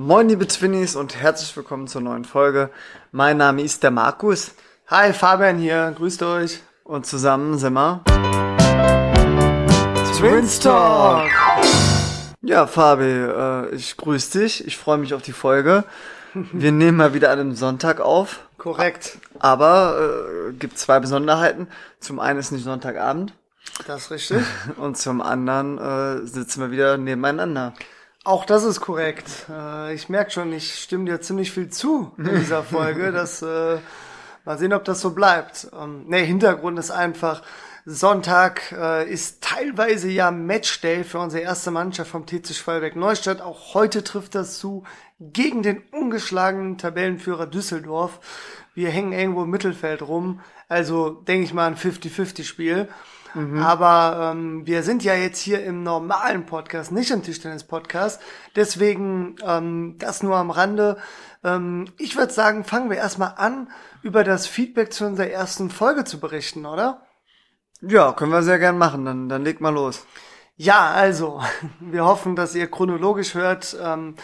Moin liebe Twinnies und herzlich willkommen zur neuen Folge. Mein Name ist der Markus. Hi, Fabian hier, grüßt euch. Und zusammen sind wir Twins Talk. Ja, Fabi, äh, ich grüße dich. Ich freue mich auf die Folge. Wir nehmen mal wieder an einem Sonntag auf. Korrekt. Aber äh, gibt zwei Besonderheiten. Zum einen ist nicht Sonntagabend Das ist richtig. und zum anderen äh, sitzen wir wieder nebeneinander. Auch das ist korrekt. Äh, ich merke schon, ich stimme dir ziemlich viel zu in dieser Folge. Das, äh, mal sehen, ob das so bleibt. Ähm, nee, Hintergrund ist einfach, Sonntag äh, ist teilweise ja Matchday für unsere erste Mannschaft vom TC Schwalbeck Neustadt. Auch heute trifft das zu gegen den ungeschlagenen Tabellenführer Düsseldorf. Wir hängen irgendwo im Mittelfeld rum. Also denke ich mal ein 50-50-Spiel. Aber ähm, wir sind ja jetzt hier im normalen Podcast, nicht im Tischtennis-Podcast. Deswegen ähm, das nur am Rande. Ähm, ich würde sagen, fangen wir erstmal an, über das Feedback zu unserer ersten Folge zu berichten, oder? Ja, können wir sehr gern machen. Dann, dann leg mal los. Ja, also, wir hoffen, dass ihr chronologisch hört ähm,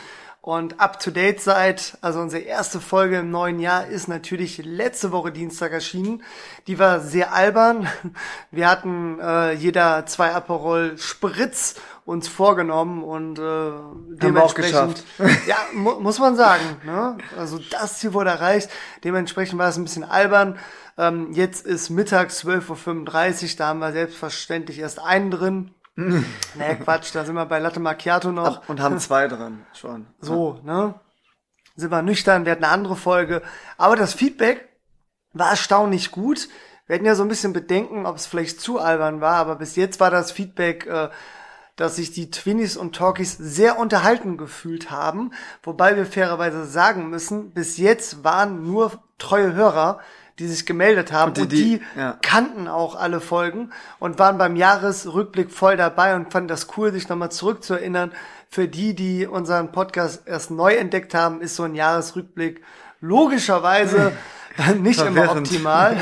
und up to date seid. Also unsere erste Folge im neuen Jahr ist natürlich letzte Woche Dienstag erschienen. Die war sehr albern. Wir hatten äh, jeder zwei Aperol Spritz uns vorgenommen und äh, wir auch dementsprechend ja mu muss man sagen ne? also das Ziel wurde erreicht dementsprechend war es ein bisschen albern ähm, jetzt ist mittags 12.35 Uhr da haben wir selbstverständlich erst einen drin Nee, Quatsch, da sind wir bei Latte Macchiato noch. Und haben zwei drin schon. So, ne? Sind wir nüchtern, wir hatten eine andere Folge. Aber das Feedback war erstaunlich gut. Wir hatten ja so ein bisschen Bedenken, ob es vielleicht zu albern war, aber bis jetzt war das Feedback, äh, dass sich die Twinnies und Talkies sehr unterhalten gefühlt haben. Wobei wir fairerweise sagen müssen, bis jetzt waren nur treue Hörer, die sich gemeldet haben und die- die, die, die- ja. kannten auch alle Folgen und waren beim Jahresrückblick voll dabei und fanden das cool, sich nochmal zurückzuerinnern. Für die, die unseren Podcast erst neu entdeckt haben, ist so ein Jahresrückblick logischerweise nicht immer optimal.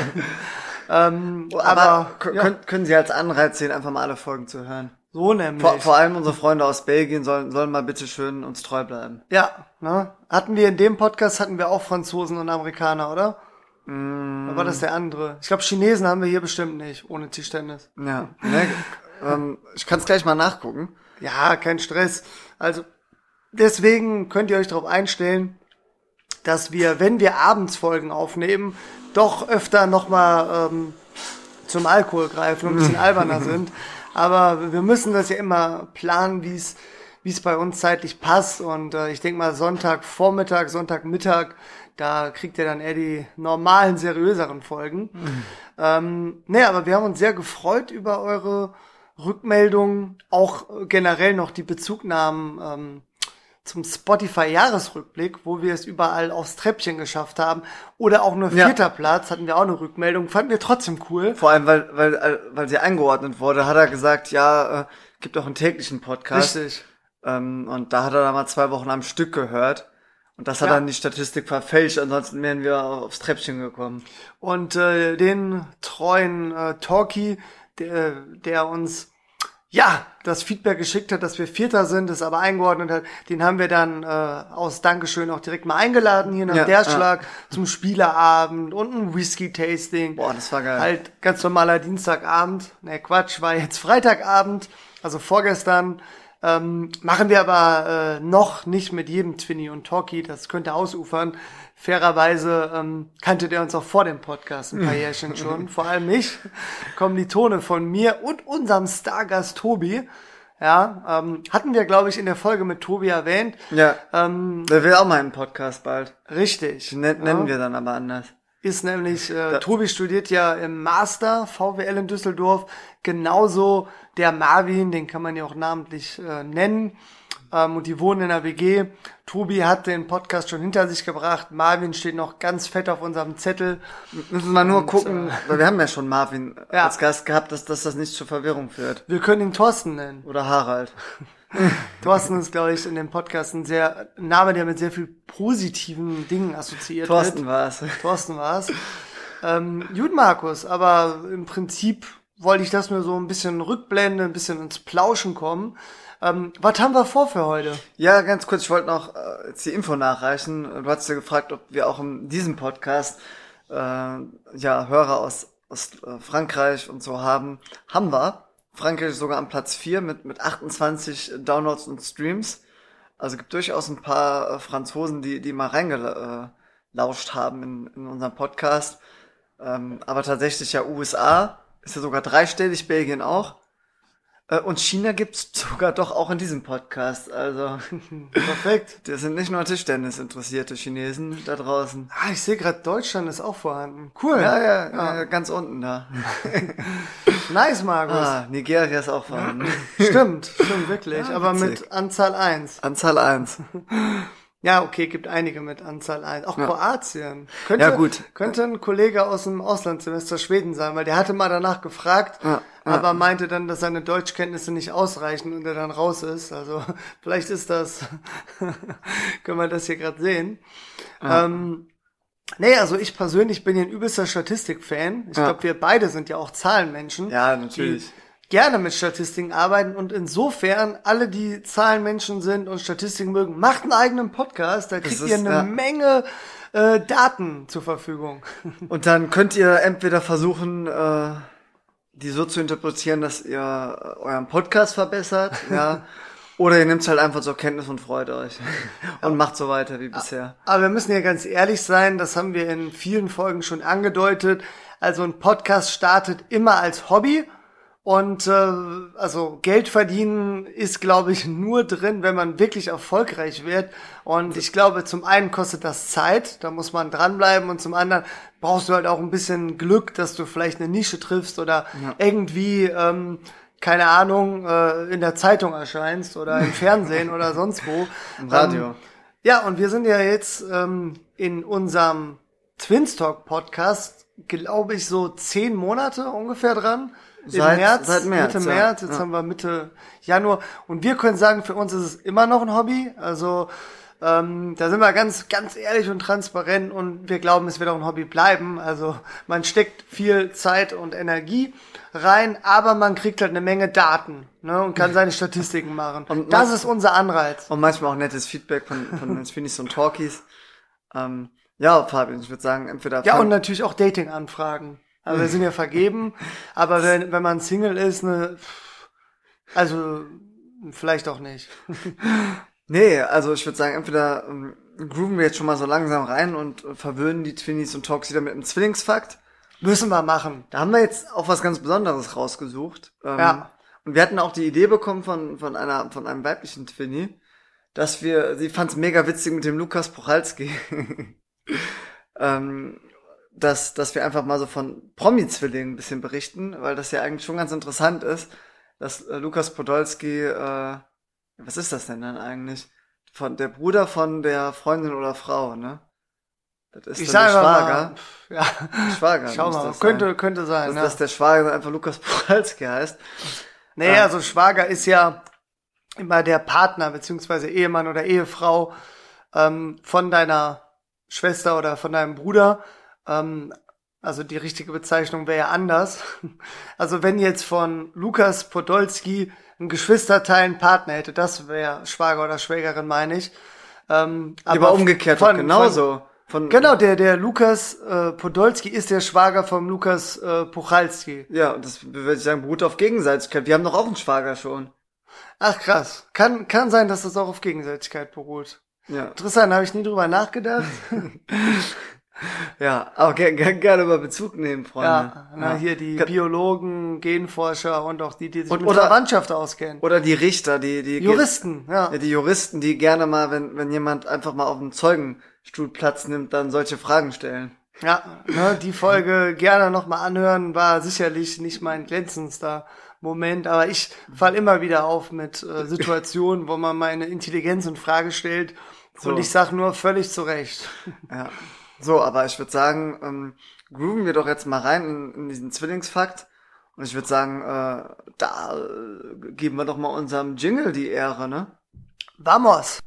ähm, Aber, aber ja, können, können Sie als Anreiz sehen, einfach mal alle Folgen zu hören. so nämlich. Vor, vor allem unsere Freunde aus Belgien sollen, sollen mal bitte schön uns treu bleiben. Ja, ne? Hatten wir in dem Podcast hatten wir auch Franzosen und Amerikaner, oder? Oder war das der andere? Ich glaube, Chinesen haben wir hier bestimmt nicht, ohne Tischtennis. Ja. Ne? ähm, ich kann es gleich mal nachgucken. Ja, kein Stress. Also deswegen könnt ihr euch darauf einstellen, dass wir, wenn wir abends Folgen aufnehmen, doch öfter nochmal ähm, zum Alkohol greifen und ein bisschen alberner sind. Aber wir müssen das ja immer planen, wie es wie es bei uns zeitlich passt. Und äh, ich denke mal Sonntagvormittag, Sonntagmittag, da kriegt ihr dann eher die normalen, seriöseren Folgen. Ähm, nee, aber wir haben uns sehr gefreut über eure Rückmeldungen, auch generell noch die Bezugnahmen ähm, zum Spotify-Jahresrückblick, wo wir es überall aufs Treppchen geschafft haben. Oder auch nur Ja. vierter Platz, hatten wir auch eine Rückmeldung. Fanden wir trotzdem cool. Vor allem, weil, weil, äh, weil sie eingeordnet wurde, hat er gesagt, ja, äh, gibt auch einen täglichen Podcast. Richtig. Ähm, und da hat er dann mal zwei Wochen am Stück gehört. Und das hat Ja. dann die Statistik verfälscht, ansonsten wären wir aufs Treppchen gekommen. Und äh, den treuen äh, Talkie, der, der uns ja das Feedback geschickt hat, dass wir Vierter sind, es aber eingeordnet hat, den haben wir dann äh, aus Dankeschön auch direkt mal eingeladen hier nach Ja, der Schlag zum Spielerabend und ein Whisky-Tasting. Boah, das war geil. Halt ganz normaler Dienstagabend. Ne, Quatsch, war jetzt Freitagabend, also vorgestern. Ähm, machen wir aber äh, noch nicht mit jedem Twinny und Talkie, das könnte ausufern. Fairerweise ähm, kannte der uns auch vor dem Podcast ein paar Jährchen schon, vor allem mich. Kommen die Tone von mir und unserem Stargast Tobi. Ja, ähm, hatten wir, glaube ich, in der Folge mit Tobi erwähnt. Ja. Ähm, Der will auch mal einen Podcast bald. richtig. Nen- nennen ja. wir dann aber anders. Ist nämlich, äh, Tobi studiert ja im Master VWL in Düsseldorf, genauso der Marvin, den kann man ja auch namentlich äh, nennen, ähm, und die wohnen in der WG. Tobi hat den Podcast schon hinter sich gebracht, Marvin steht noch ganz fett auf unserem Zettel. Müssen wir nur gucken, weil wir haben ja schon Marvin Ja. als Gast gehabt, dass, dass das nicht zur Verwirrung führt. Wir können ihn Thorsten nennen. Oder Harald. Thorsten ist, glaube ich, in dem Podcast ein sehr ein Name, der mit sehr viel positiven Dingen assoziiert Thorsten wird. war es. Thorsten war's. Ähm, gut, Markus, aber im Prinzip wollte ich das nur so ein bisschen rückblenden, ein bisschen ins Plauschen kommen. Ähm, was haben wir vor für heute? Ja, ganz kurz, ich wollte noch äh, jetzt die Info nachreichen. Du hast ja gefragt, ob wir auch in diesem Podcast äh, ja Hörer aus, aus äh, Frankreich und so haben. Haben wir. Frankreich ist sogar am Platz 4 mit, mit 28 Downloads und Streams. Also gibt durchaus ein paar äh, Franzosen, die, die mal reingelauscht haben in, in unserem Podcast. Ähm, aber tatsächlich ja USA, ist ja sogar dreistellig, Belgien auch. Äh, und China gibt's sogar doch auch in diesem Podcast. Also Perfekt. das sind nicht nur Tischtennis interessierte Chinesen da draußen. Ah, ich sehe gerade, Deutschland ist auch vorhanden. Cool. Ja, ja, ja. ganz unten da. Nice, Markus. Ah, Nigeria ist auch vorhanden. Stimmt, stimmt wirklich. Ja, aber mit Anzahl 1. Anzahl eins. Ja, okay, gibt einige mit Anzahl 1. Auch Ja. Kroatien. Könnte, Ja, gut. Könnte ein Kollege aus dem Auslandssemester Schweden sein, weil der hatte mal danach gefragt, Ja, ja. aber meinte dann, dass seine Deutschkenntnisse nicht ausreichen und er dann raus ist. Also vielleicht ist das, können wir das hier gerade sehen. Ähm, nee, also ich persönlich bin ja ein übelster Statistik-Fan. Ich Ja. glaube, wir beide sind ja auch Zahlenmenschen. Ja, natürlich. Gerne mit Statistiken arbeiten und insofern alle, die Zahlenmenschen sind und Statistiken mögen, macht einen eigenen Podcast, da kriegt ist- ihr eine ja. Menge äh, Daten zur Verfügung. Und dann könnt ihr entweder versuchen, äh, die so zu interpretieren, dass ihr euren Podcast verbessert, ja, oder ihr nehmt halt einfach zur Kenntnis und freut euch und macht so weiter wie bisher. Aber wir müssen ja ganz ehrlich sein, das haben wir in vielen Folgen schon angedeutet. Also ein Podcast startet immer als Hobby. Und äh, also Geld verdienen ist, glaube ich, nur drin, wenn man wirklich erfolgreich wird. Und ich glaube, zum einen kostet das Zeit, da muss man dranbleiben. Und zum anderen brauchst du halt auch ein bisschen Glück, dass du vielleicht eine Nische triffst oder irgendwie, ähm, keine Ahnung, äh, in der Zeitung erscheinst oder im Fernsehen oder sonst wo. Im Radio. Ähm, ja, und wir sind ja jetzt ähm, in unserem Twinstalk Podcast, glaube ich, so zehn Monate ungefähr dran. Seit- März, seit März, Mitte ja. März, jetzt Ja. haben wir Mitte Januar. Und wir können sagen, für uns ist es immer noch ein Hobby. Also ähm, da sind wir ganz, ganz ehrlich und transparent und wir glauben, es wird auch ein Hobby bleiben. Also man steckt viel Zeit und Energie rein, aber man kriegt halt eine Menge Daten ne, und kann seine Statistiken machen. Und das ist unser Anreiz. Und manchmal auch nettes Feedback von, von den Finis und Talkies. Ähm, ja, Fabian, ich würde sagen, entweder Ja, und natürlich auch Dating-Anfragen. Also wir sind ja vergeben, aber wenn, wenn man Single ist, ne, also vielleicht auch nicht. Nee, also ich würde sagen, entweder ähm, grooven wir jetzt schon mal so langsam rein und äh, verwöhnen die Twinnies und Talks wieder mit einem Zwillingsfakt. Müssen wir machen. Da haben wir jetzt auch was ganz Besonderes rausgesucht. Ähm, Ja. Und wir hatten auch die Idee bekommen von, von einer, von einem weiblichen Twinnie, dass wir, sie fand es mega witzig mit dem Lukas Prochalski, ähm, dass, dass wir einfach mal so von Promi-Zwillingen ein bisschen berichten, weil das ja eigentlich schon ganz interessant ist, dass äh, Lukas Podolski, äh, was ist das denn dann eigentlich? Von der Bruder von der Freundin oder Frau, ne? Das ist Ich der mal, Schwager. pff, ja, Schwager. schau mal, könnte, sein. könnte sein. Dass, ja. dass der Schwager einfach Lukas Prochalski heißt. Nee, Ja. also Schwager ist ja immer der Partner beziehungsweise Ehemann oder Ehefrau ähm, von deiner Schwester oder von deinem Bruder. Ähm, also die richtige Bezeichnung wäre ja anders. Also wenn jetzt von Lukas Podolski ein Geschwisterteil einen Partner hätte, das wäre Schwager oder Schwägerin, meine ich. Ähm, Aber, umgekehrt von- genauso. Von, Genau, der, der Lukas äh, Podolski ist der Schwager vom Lukas äh, Puchalski. Ja, und das würde ich sagen, beruht auf Gegenseitigkeit. Wir haben doch auch einen Schwager schon. Ach krass. Kann, kann sein, dass das auch auf Gegenseitigkeit beruht. Ja, Interessant, habe ich nie drüber nachgedacht. ja aber ger ger gerne mal Bezug nehmen, Freunde. ja, na, Ja. hier die Ge- Biologen, Genforscher und auch die, die sich Und- mit oder- Verwandtschaft auskennen. Oder die Richter, die, die Juristen, ja. Ja, die Juristen, die gerne mal, wenn, wenn jemand einfach mal auf dem Zeugenstuhl Platz nimmt, dann solche Fragen stellen. Ja, ne, die Folge gerne nochmal anhören, war sicherlich nicht mein glänzendster Moment, aber ich fall immer wieder auf mit äh, Situationen, wo man meine Intelligenz in Frage stellt So. und ich sag nur völlig zu Recht. Ja. So, aber ich würde sagen, ähm, grooven wir doch jetzt mal rein in, in diesen Zwillingsfakt. Und ich würde sagen, äh, da äh, geben wir doch mal unserem Jingle die Ehre, ne? Vamos!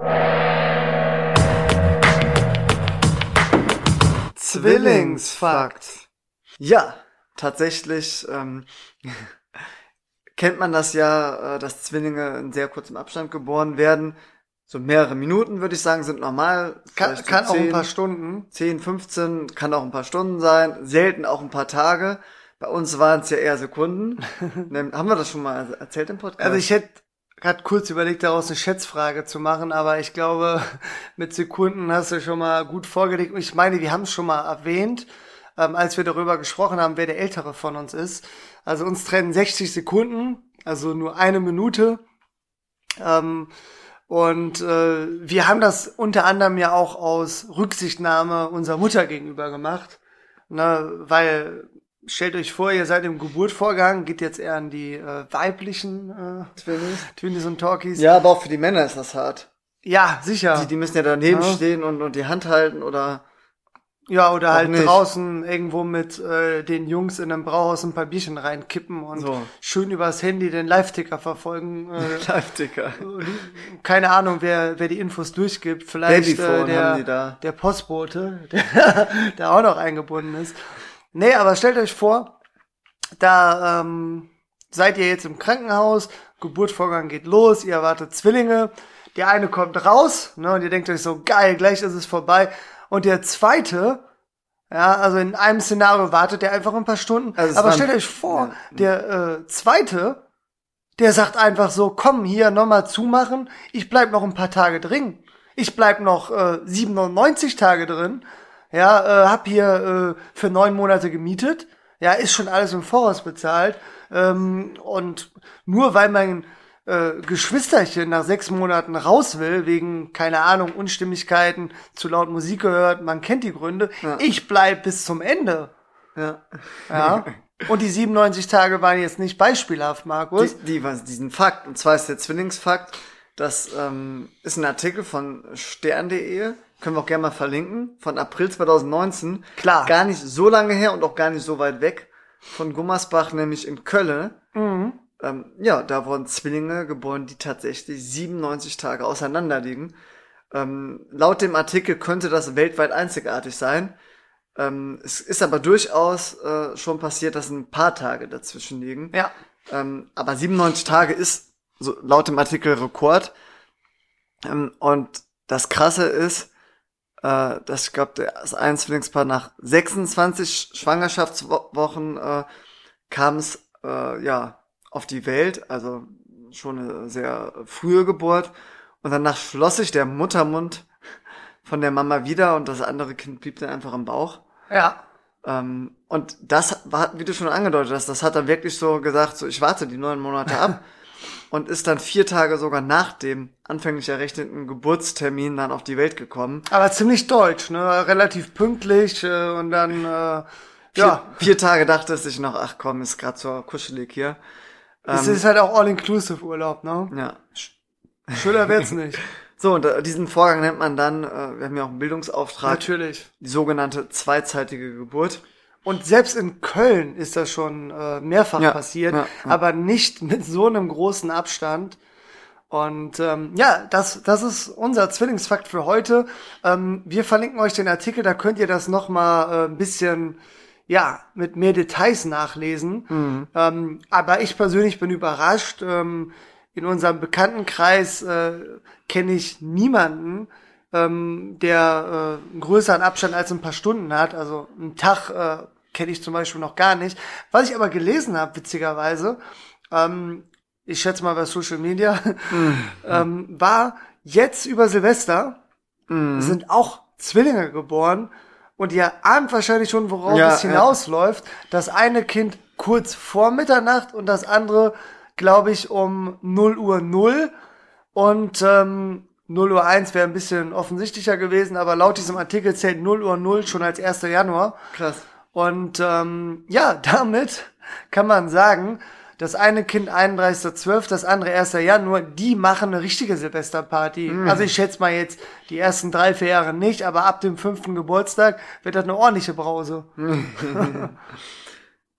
Zwillingsfakt. Ja, tatsächlich ähm, kennt man das ja, äh, dass Zwillinge in sehr kurzem Abstand geboren werden. So mehrere Minuten, würde ich sagen, sind normal. Kann, so kann auch ein 10, paar Stunden. 10, 15, kann auch ein paar Stunden sein. Selten auch ein paar Tage. Bei uns waren es ja eher Sekunden. Haben wir das schon mal erzählt im Podcast? Also ich hätte gerade kurz überlegt, daraus eine Schätzfrage zu machen, aber ich glaube, mit Sekunden hast du schon mal gut vorgelegt. Und ich meine, wir haben es schon mal erwähnt, ähm, als wir darüber gesprochen haben, wer der Ältere von uns ist. Also uns trennen 60 Sekunden, also nur eine Minute. Ähm, und äh, wir haben das unter anderem ja auch aus Rücksichtnahme unserer Mutter gegenüber gemacht. Ne, weil stellt euch vor, ihr seid im Geburtvorgang, geht jetzt eher an die äh, weiblichen äh, Twinnies. Twinnies und Talkies. Ja, aber auch für die Männer ist das hart. Ja, sicher. Die, die müssen ja daneben Ja. stehen und, und die Hand halten oder ja, oder auch halt nicht. draußen irgendwo mit äh, den Jungs in einem Brauhaus ein paar Bierchen reinkippen und So. schön übers Handy den Live-Ticker verfolgen. Äh, Live-Ticker. keine Ahnung, wer, wer die Infos durchgibt. Vielleicht äh, der, haben die da. der Postbote, der, der auch noch eingebunden ist. Nee, aber stellt euch vor, da ähm, seid ihr jetzt im Krankenhaus, Geburtsvorgang geht los, ihr erwartet Zwillinge, der eine kommt raus, ne, und ihr denkt euch so, geil, gleich ist es vorbei. Und der zweite, ja, also in einem Szenario wartet der einfach ein paar Stunden. Also aber stellt euch vor, Ja. der äh, zweite, der sagt einfach so, komm, hier nochmal zumachen, ich bleib noch ein paar Tage drin. Ich bleib noch äh, 97 Tage drin. Ja, äh, hab hier äh, für neun Monate gemietet. Ja, ist schon alles im Voraus bezahlt. Ähm, und nur weil mein äh, Geschwisterchen nach sechs Monaten raus will, wegen, keine Ahnung, Unstimmigkeiten, zu laut Musik gehört, man kennt die Gründe, Ja. ich bleib bis zum Ende. Ja. Ja. Und die 97 Tage waren jetzt nicht beispielhaft, Markus. Die, die, was, diesen Fakt, und zwar ist der Zwillingsfakt, das ähm, ist ein Artikel von stern.de, können wir auch gerne mal verlinken, von April 2019. Klar. Gar nicht so lange her und auch gar nicht so weit weg von Gummersbach, nämlich in Köln. Mhm. Ähm, ja, da wurden Zwillinge geboren, die tatsächlich 97 Tage auseinander liegen. Ähm, laut dem Artikel könnte das weltweit einzigartig sein. Ähm, es ist aber durchaus äh, schon passiert, dass ein paar Tage dazwischen liegen. Ja. Ähm, aber 97 Tage ist so laut dem Artikel Rekord. Ähm, und das Krasse ist, äh, dass ich glaube, das ein Zwillingspaar nach 26 Schwangerschaftswochen äh, kam es äh, ja auf die Welt, also schon eine sehr frühe Geburt. Und danach schloss sich der Muttermund von der Mama wieder und das andere Kind blieb dann einfach im Bauch. Ja. Ähm, und das war, wie du schon angedeutet hast, das hat er wirklich so gesagt, so ich warte die neun Monate ab und ist dann vier Tage sogar nach dem anfänglich errechneten Geburtstermin dann auf die Welt gekommen. Aber ziemlich deutsch, ne? Relativ pünktlich äh, und dann, äh, Vier, ja. vier Tage dachte es sich noch, ach komm, ist grad so kuschelig hier. Es Ähm, ist halt auch All-Inclusive Urlaub, ne? ja. Schöner wird's nicht. So, und äh, diesen Vorgang nennt man dann, äh, wir haben ja auch einen Bildungsauftrag, Natürlich. die sogenannte zweizeitige Geburt. Und selbst in Köln ist das schon äh, mehrfach Ja, passiert, ja, ja. aber nicht mit so einem großen Abstand. Und ähm, ja, das, das ist unser Zwillingsfakt für heute. Ähm, wir verlinken euch den Artikel, da könnt ihr das nochmal äh, ein bisschen, ja, mit mehr Details nachlesen. Mhm. Ähm, aber ich persönlich bin überrascht. Ähm, in unserem Bekanntenkreis äh, kenne ich niemanden, ähm, der äh, einen größeren Abstand als ein paar Stunden hat. Also einen Tag äh, kenne ich zum Beispiel noch gar nicht. Was ich aber gelesen habe, witzigerweise, ähm, ich schätze mal bei Social Media, ähm, war jetzt über Silvester Mhm. sind auch Zwillinge geboren und ihr ahnt wahrscheinlich schon, worauf Ja, es hinausläuft. Das eine Kind kurz vor Mitternacht und das andere, glaube ich, um 0 Uhr 0 und ähm, 0 Uhr 1 wäre ein bisschen offensichtlicher gewesen, aber laut diesem Artikel zählt 0 Uhr 0 schon als 1. Januar. Krass. Und ähm, ja, damit kann man sagen, das eine Kind 31.12., das andere 1. Januar, die machen eine richtige Silvesterparty. Also ich schätze mal jetzt die ersten drei, vier Jahre nicht, aber ab dem fünften Geburtstag wird das eine ordentliche Brause.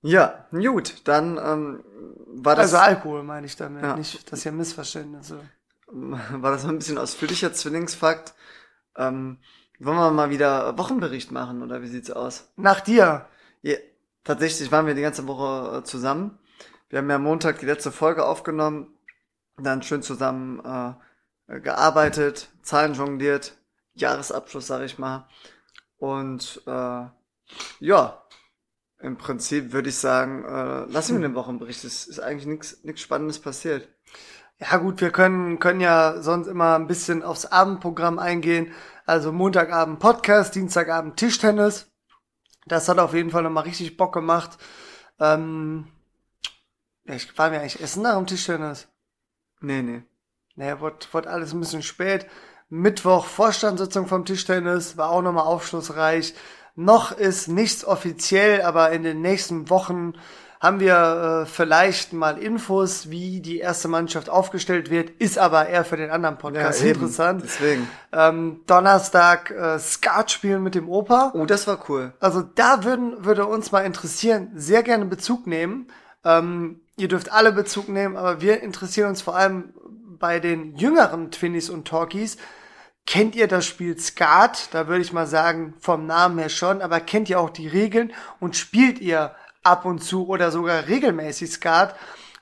Ja, gut, dann ähm, war das, Also Alkohol meine ich damit, Ja. nicht, dass hier Missverständnisse. war das ein bisschen ausführlicher Zwillingsfakt. Ähm, wollen wir mal wieder Wochenbericht machen oder wie sieht's aus? Nach dir. Ja, tatsächlich waren wir die ganze Woche äh, zusammen. Wir haben ja Montag die letzte Folge aufgenommen, dann schön zusammen äh, gearbeitet, Zahlen jongliert, Jahresabschluss, sag ich mal. Und äh, ja, im Prinzip würde ich sagen, äh, lassen wir den Wochenbericht. Es ist eigentlich nichts Spannendes passiert. Ja gut, wir können, können ja sonst immer ein bisschen aufs Abendprogramm eingehen. Also Montagabend Podcast, Dienstagabend Tischtennis. Das hat auf jeden Fall nochmal richtig Bock gemacht. Ähm, ja, ich war mir eigentlich essen nach dem Tischtennis. Nee, nee. Naja, wurde, wurde alles ein bisschen spät. Mittwoch Vorstandssitzung vom Tischtennis, war auch nochmal aufschlussreich. Noch ist nichts offiziell, aber in den nächsten Wochen haben wir äh, vielleicht mal Infos, wie die erste Mannschaft aufgestellt wird, ist aber eher für den anderen Podcast Ja, interessant. Deswegen. Ähm, Donnerstag äh, Skat spielen mit dem Opa. Oh, das war cool. Also da würden, würde uns mal interessieren, sehr gerne Bezug nehmen. Ähm, ihr dürft alle Bezug nehmen, aber wir interessieren uns vor allem bei den jüngeren Twinnies und Talkies. Kennt ihr das Spiel Skat? Da würde ich mal sagen, vom Namen her schon, aber kennt ihr auch die Regeln und spielt ihr ab und zu oder sogar regelmäßig Skat?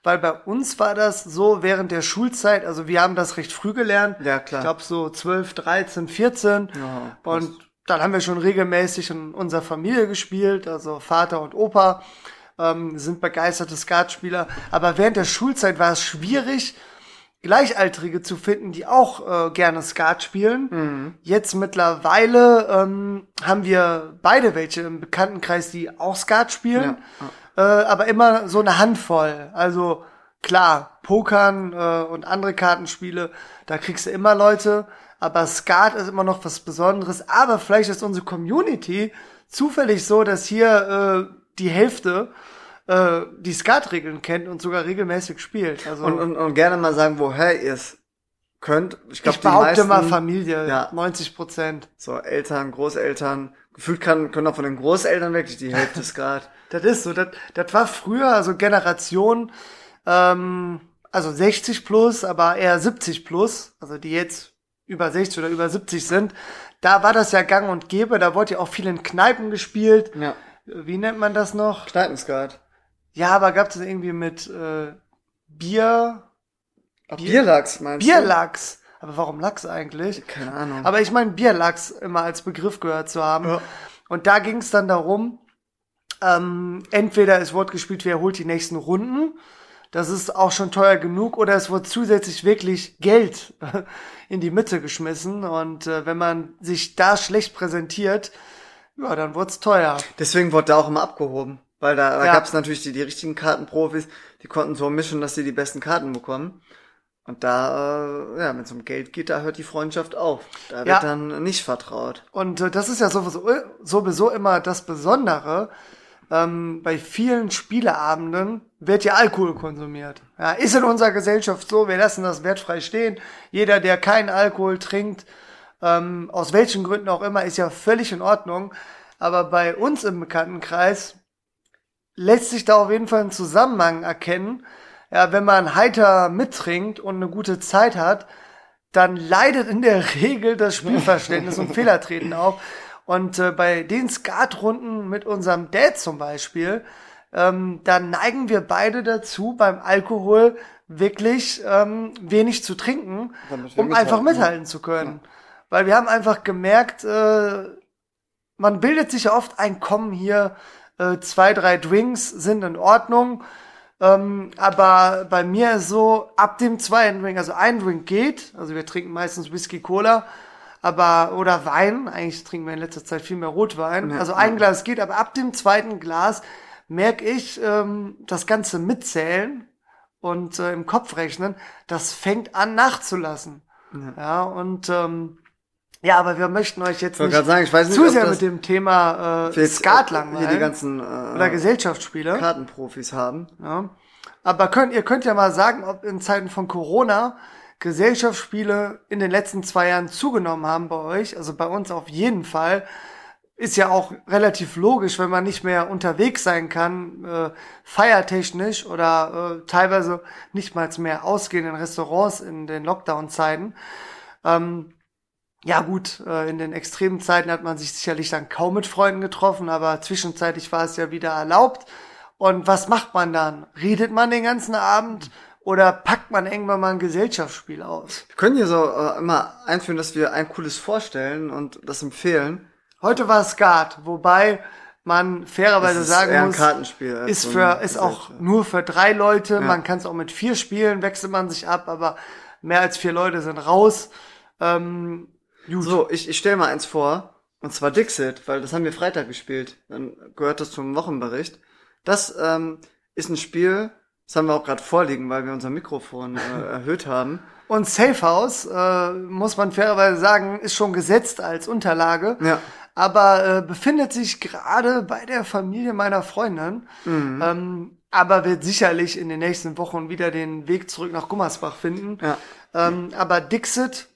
Weil bei uns war das so während der Schulzeit, also wir haben das recht früh gelernt. Ja, klar. Ich glaube so 12, 13, 14. Ja, und dann haben wir schon regelmäßig in unserer Familie gespielt, also Vater und Opa ähm, sind begeisterte Skatspieler. Aber während der Schulzeit war es schwierig, Gleichaltrige zu finden, die auch äh, gerne Skat spielen. Mhm. Jetzt mittlerweile ähm, haben wir beide welche im Bekanntenkreis, die auch Skat spielen, äh, aber immer so eine Handvoll. Also klar, Pokern äh, und andere Kartenspiele, da kriegst du immer Leute, aber Skat ist immer noch was Besonderes. Aber vielleicht ist unsere Community zufällig so, dass hier äh, die Hälfte äh, die Skat-Regeln kennt und sogar regelmäßig spielt. Also Und, und, und gerne mal sagen, woher ihr es könnt. Ich glaube, ich die behaupte meisten, mal Familie, Ja. 90 Prozent. so Eltern, Großeltern, gefühlt kann, können auch von den Großeltern wirklich die Hälfte Skat. Das ist so. Das, das war früher, also Generation, ähm, also 60 plus, aber eher 70 plus, also die jetzt über 60 oder über 70 sind. Da war das ja gang und gäbe. Da wurde ja auch viel in Kneipen gespielt. ja. Wie nennt man das noch? Kneipenskat. Ja, aber gab es irgendwie mit äh, Bier, Ach, Bierlachs meinst Bierlachs. Aber warum Lachs eigentlich? du? Keine Ahnung. Aber ich meine, Bierlachs immer als Begriff gehört zu haben. Ja. Und da ging es dann darum, ähm, entweder es wurde gespielt, wer holt die nächsten Runden. Das ist auch schon teuer genug. Oder es wurde zusätzlich wirklich Geld in die Mitte geschmissen. Und äh, wenn man sich da schlecht präsentiert, ja, dann wurde es teuer. Deswegen wurde da auch immer abgehoben. Weil da, da Ja. gab es natürlich die, die richtigen Kartenprofis, die konnten so mischen, dass sie die besten Karten bekommen. Und da, äh, ja, wenn es um Geld geht, da hört die Freundschaft auf. Da wird Ja. dann nicht vertraut. Und äh, das ist ja sowieso, sowieso immer das Besondere. Ähm, bei vielen Spieleabenden wird ja Alkohol konsumiert. Ja, ist in unserer Gesellschaft so, wir lassen das wertfrei stehen. Jeder, der keinen Alkohol trinkt, ähm, aus welchen Gründen auch immer, ist ja völlig in Ordnung. Aber bei uns im Bekanntenkreis lässt sich da auf jeden Fall ein Zusammenhang erkennen. Ja, wenn man heiter mittrinkt und eine gute Zeit hat, dann leidet in der Regel das Spielverständnis und Fehler treten auf. Und äh, bei den Skatrunden mit unserem Dad zum Beispiel, ähm, da neigen wir beide dazu, beim Alkohol wirklich ähm, wenig zu trinken, um einfach mithalten, ne? mithalten zu können. Weil wir haben einfach gemerkt, äh, man bildet sich ja oft ein, komm hier, äh, zwei, drei Drinks sind in Ordnung. Ähm, aber bei mir ist so, ab dem zweiten Drink, also ein Drink geht, also wir trinken meistens Whisky Cola, aber, oder Wein, eigentlich trinken wir in letzter Zeit viel mehr Rotwein, Ja, also ein ja. Glas geht, aber ab dem zweiten Glas merke ich, ähm, das Ganze mitzählen und äh, im Kopf rechnen, das fängt an nachzulassen. Ja, und ähm, ja, aber wir möchten euch jetzt nicht sagen, ich weiß nicht, zu sehr mit dem Thema äh, Skat langweilen die ganzen äh, oder Gesellschaftsspiele. Kartenprofis haben. Ja. Aber könnt, ihr könnt ja mal sagen, ob in Zeiten von Corona Gesellschaftsspiele in den letzten zwei Jahren zugenommen haben bei euch. Also bei uns auf jeden Fall. Ist ja auch relativ logisch, wenn man nicht mehr unterwegs sein kann, äh, feiertechnisch oder äh, teilweise nicht mal mehr ausgehen in Restaurants in den Lockdown-Zeiten. Ähm, ja gut, äh, in den extremen Zeiten hat man sich sicherlich dann kaum mit Freunden getroffen, aber zwischenzeitlich war es ja wieder erlaubt. Und was macht man dann? Redet man den ganzen Abend oder packt man irgendwann mal ein Gesellschaftsspiel aus? Wir können hier so äh, immer einführen, dass wir ein cooles vorstellen und das empfehlen. Heute war es Skat, wobei man fairerweise sagen muss, ist für ist auch nur für drei Leute. Man kann es auch mit vier spielen, wechselt man sich ab, aber mehr als vier Leute sind raus. Ähm, gut. So, ich, ich stelle mal eins vor. Und zwar Dixit, weil das haben wir Freitag gespielt. Dann gehört das zum Wochenbericht. Das ähm, ist ein Spiel, das haben wir auch gerade vorliegen, weil wir unser Mikrofon äh, erhöht haben. Und Safe House, äh, muss man fairerweise sagen, ist schon gesetzt als Unterlage. Ja. Aber äh, befindet sich gerade bei der Familie meiner Freundin. Mhm. Ähm, aber wird sicherlich in den nächsten Wochen wieder den Weg zurück nach Gummersbach finden. Ja. Ähm, aber Dixit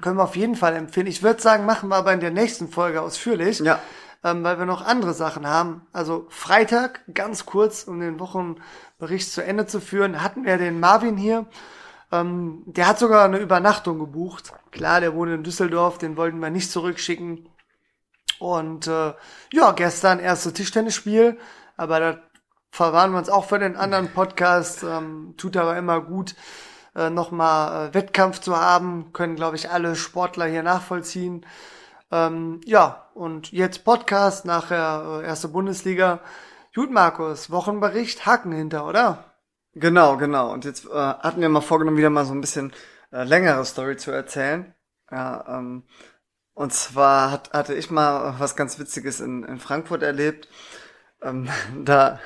können wir auf jeden Fall empfehlen. Ich würde sagen, machen wir aber in der nächsten Folge ausführlich. Ja. Ähm, weil wir noch andere Sachen haben. Also Freitag, ganz kurz, um den Wochenbericht zu Ende zu führen, hatten wir den Marvin hier. Ähm, der hat sogar eine Übernachtung gebucht. Klar, der wohnt in Düsseldorf, den wollten wir nicht zurückschicken. Und äh, ja, gestern erste Tischtennisspiel, aber da verwahren wir uns auch für den anderen Podcast. Ähm, tut aber immer gut, äh, nochmal äh, Wettkampf zu haben. Können, glaube ich, alle Sportler hier nachvollziehen. Ähm, ja, und jetzt Podcast, nachher äh, erste Bundesliga. Gut, Markus, Wochenbericht, Haken hinter, oder? Genau, genau. Und jetzt äh, hatten wir mal vorgenommen, wieder mal so ein bisschen äh, längere Story zu erzählen. Ja, ähm, und zwar hat, hatte ich mal was ganz Witziges in, in Frankfurt erlebt. Ähm, da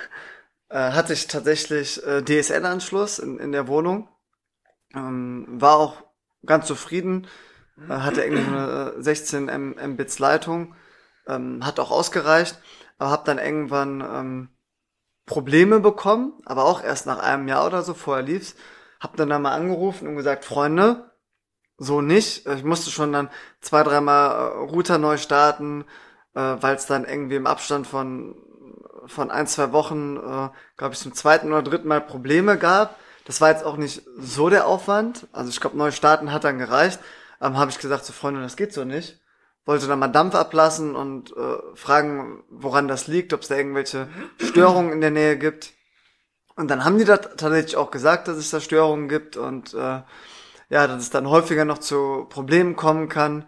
äh, hatte ich tatsächlich äh, DSL-Anschluss in, in der Wohnung. Ähm, war auch ganz zufrieden. Äh, hatte irgendwie eine äh, 16 M Mbits Leitung. Ähm, hat auch ausgereicht. Aber habe dann irgendwann ähm, Probleme bekommen, aber auch erst nach einem Jahr oder so, vorher lief's. Hab dann da mal angerufen und gesagt, Freunde, so nicht. Ich musste schon dann zwei, dreimal äh, Router neu starten, äh, weil es dann irgendwie im Abstand von, von ein, zwei Wochen, äh, glaube ich, zum zweiten oder dritten Mal Probleme gab. Das war jetzt auch nicht so der Aufwand. Also ich glaube, neu starten hat dann gereicht. Ähm, habe ich gesagt, so Freunde, das geht so nicht. Wollte dann mal Dampf ablassen und äh, fragen, woran das liegt, ob es da irgendwelche Störungen in der Nähe gibt. Und dann haben die da tatsächlich auch gesagt, dass es da Störungen gibt und äh, ja, dass es dann häufiger noch zu Problemen kommen kann.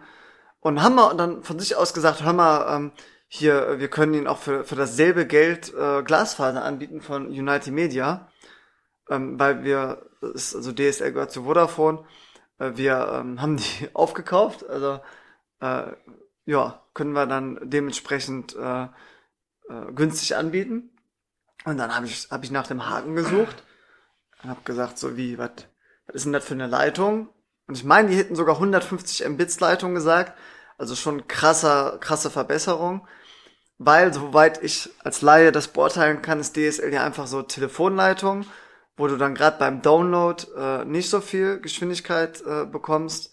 Und haben wir dann von sich aus gesagt, hör mal, ähm, hier, wir können ihnen auch für, für dasselbe Geld äh, Glasfaser anbieten von United Media, ähm, weil wir, also DSL gehört zu Vodafone, äh, wir ähm, haben die aufgekauft, also äh, ja, können wir dann dementsprechend äh, äh, günstig anbieten. Und dann habe ich, hab ich nach dem Haken gesucht und habe gesagt, so wie, was ist denn das für eine Leitung? Und ich meine, die hätten sogar 150 Mbits Leitung gesagt, also schon krasser, krasse Verbesserung. Weil, soweit ich als Laie das beurteilen kann, ist DSL ja einfach so Telefonleitung, wo du dann gerade beim Download äh, nicht so viel Geschwindigkeit äh, bekommst,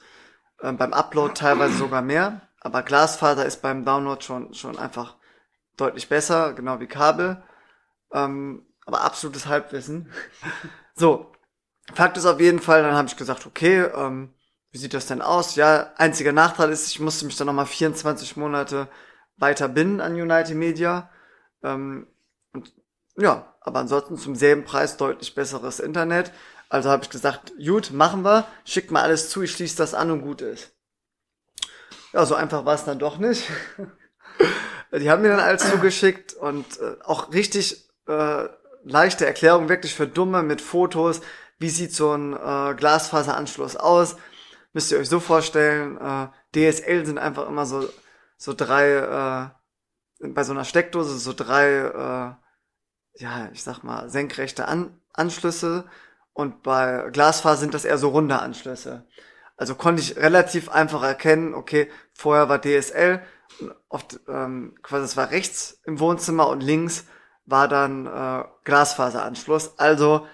äh, beim Upload teilweise sogar mehr. Aber Glasfaser ist beim Download schon, schon einfach deutlich besser, genau wie Kabel. Ähm, aber absolutes Halbwissen. so, Fakt ist auf jeden Fall, dann habe ich gesagt, okay, ähm, wie sieht das denn aus? Ja, einziger Nachteil ist, ich musste mich dann nochmal 24 Monate weiter binden an United Media. Ähm, ja, aber ansonsten zum selben Preis deutlich besseres Internet. Also habe ich gesagt, gut, machen wir, schickt mal alles zu, ich schließe das an und gut ist. Ja, so einfach war es dann doch nicht. Die haben mir dann alles zugeschickt und äh, auch richtig äh, leichte Erklärung, wirklich für Dumme mit Fotos. Wie sieht so ein äh, Glasfaseranschluss aus? Müsst ihr euch so vorstellen, äh, DSL sind einfach immer so, so drei, äh, bei so einer Steckdose so drei, äh, ja, ich sag mal, senkrechte An Anschlüsse und bei Glasfaser sind das eher so runde Anschlüsse. Also konnte ich relativ einfach erkennen, okay, vorher war DSL, oft, ähm, quasi es war rechts im Wohnzimmer und links war dann äh, Glasfaseranschluss. Also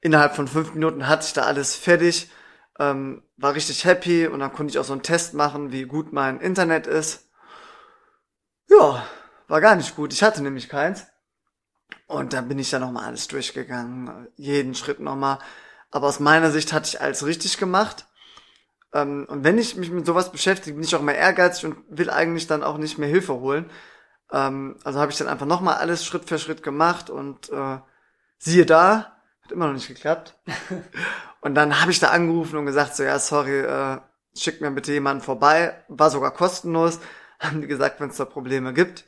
innerhalb von fünf Minuten hatte ich da alles fertig, ähm, war richtig happy und dann konnte ich auch so einen Test machen, wie gut mein Internet ist. Ja, war gar nicht gut. Ich hatte nämlich keins. Und dann bin ich da nochmal alles durchgegangen, jeden Schritt nochmal. Aber aus meiner Sicht hatte ich alles richtig gemacht. Ähm, und wenn ich mich mit sowas beschäftige, bin ich auch immer ehrgeizig und will eigentlich dann auch nicht mehr Hilfe holen. Ähm, also habe ich dann einfach nochmal alles Schritt für Schritt gemacht und äh, siehe da, hat immer noch nicht geklappt. und dann habe ich da angerufen und gesagt, so ja, sorry, äh, schickt mir bitte jemanden vorbei. War sogar kostenlos. Haben die gesagt, wenn es da Probleme gibt.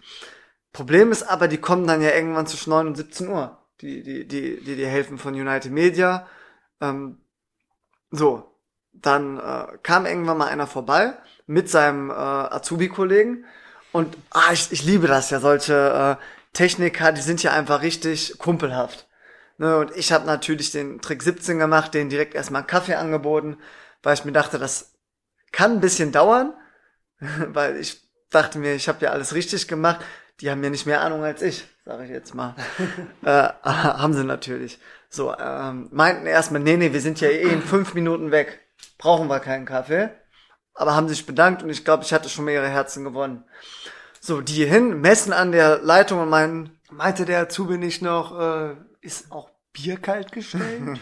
Problem ist aber, die kommen dann ja irgendwann zwischen 9 und 17 Uhr. Die, die, die, die, die helfen von United Media. Ähm, so, dann äh, kam irgendwann mal einer vorbei mit seinem äh, Azubi-Kollegen und ah, ich, ich liebe das ja, solche äh, Techniker, die sind ja einfach richtig kumpelhaft. Ne, und ich habe natürlich den Trick 17 gemacht, den direkt erstmal einen Kaffee angeboten, weil ich mir dachte, das kann ein bisschen dauern, weil ich dachte mir, ich habe ja alles richtig gemacht. Die haben ja nicht mehr Ahnung als ich, sage ich jetzt mal. äh, haben sie natürlich. So, ähm, meinten erstmal, nee, nee, wir sind ja eh in fünf Minuten weg. Brauchen wir keinen Kaffee. Aber haben sich bedankt und ich glaube, ich hatte schon mehrere Herzen gewonnen. So, die hin, messen an der Leitung und meinen. Meinte der Azubi nicht noch, äh, ist auch Bier kalt gestellt?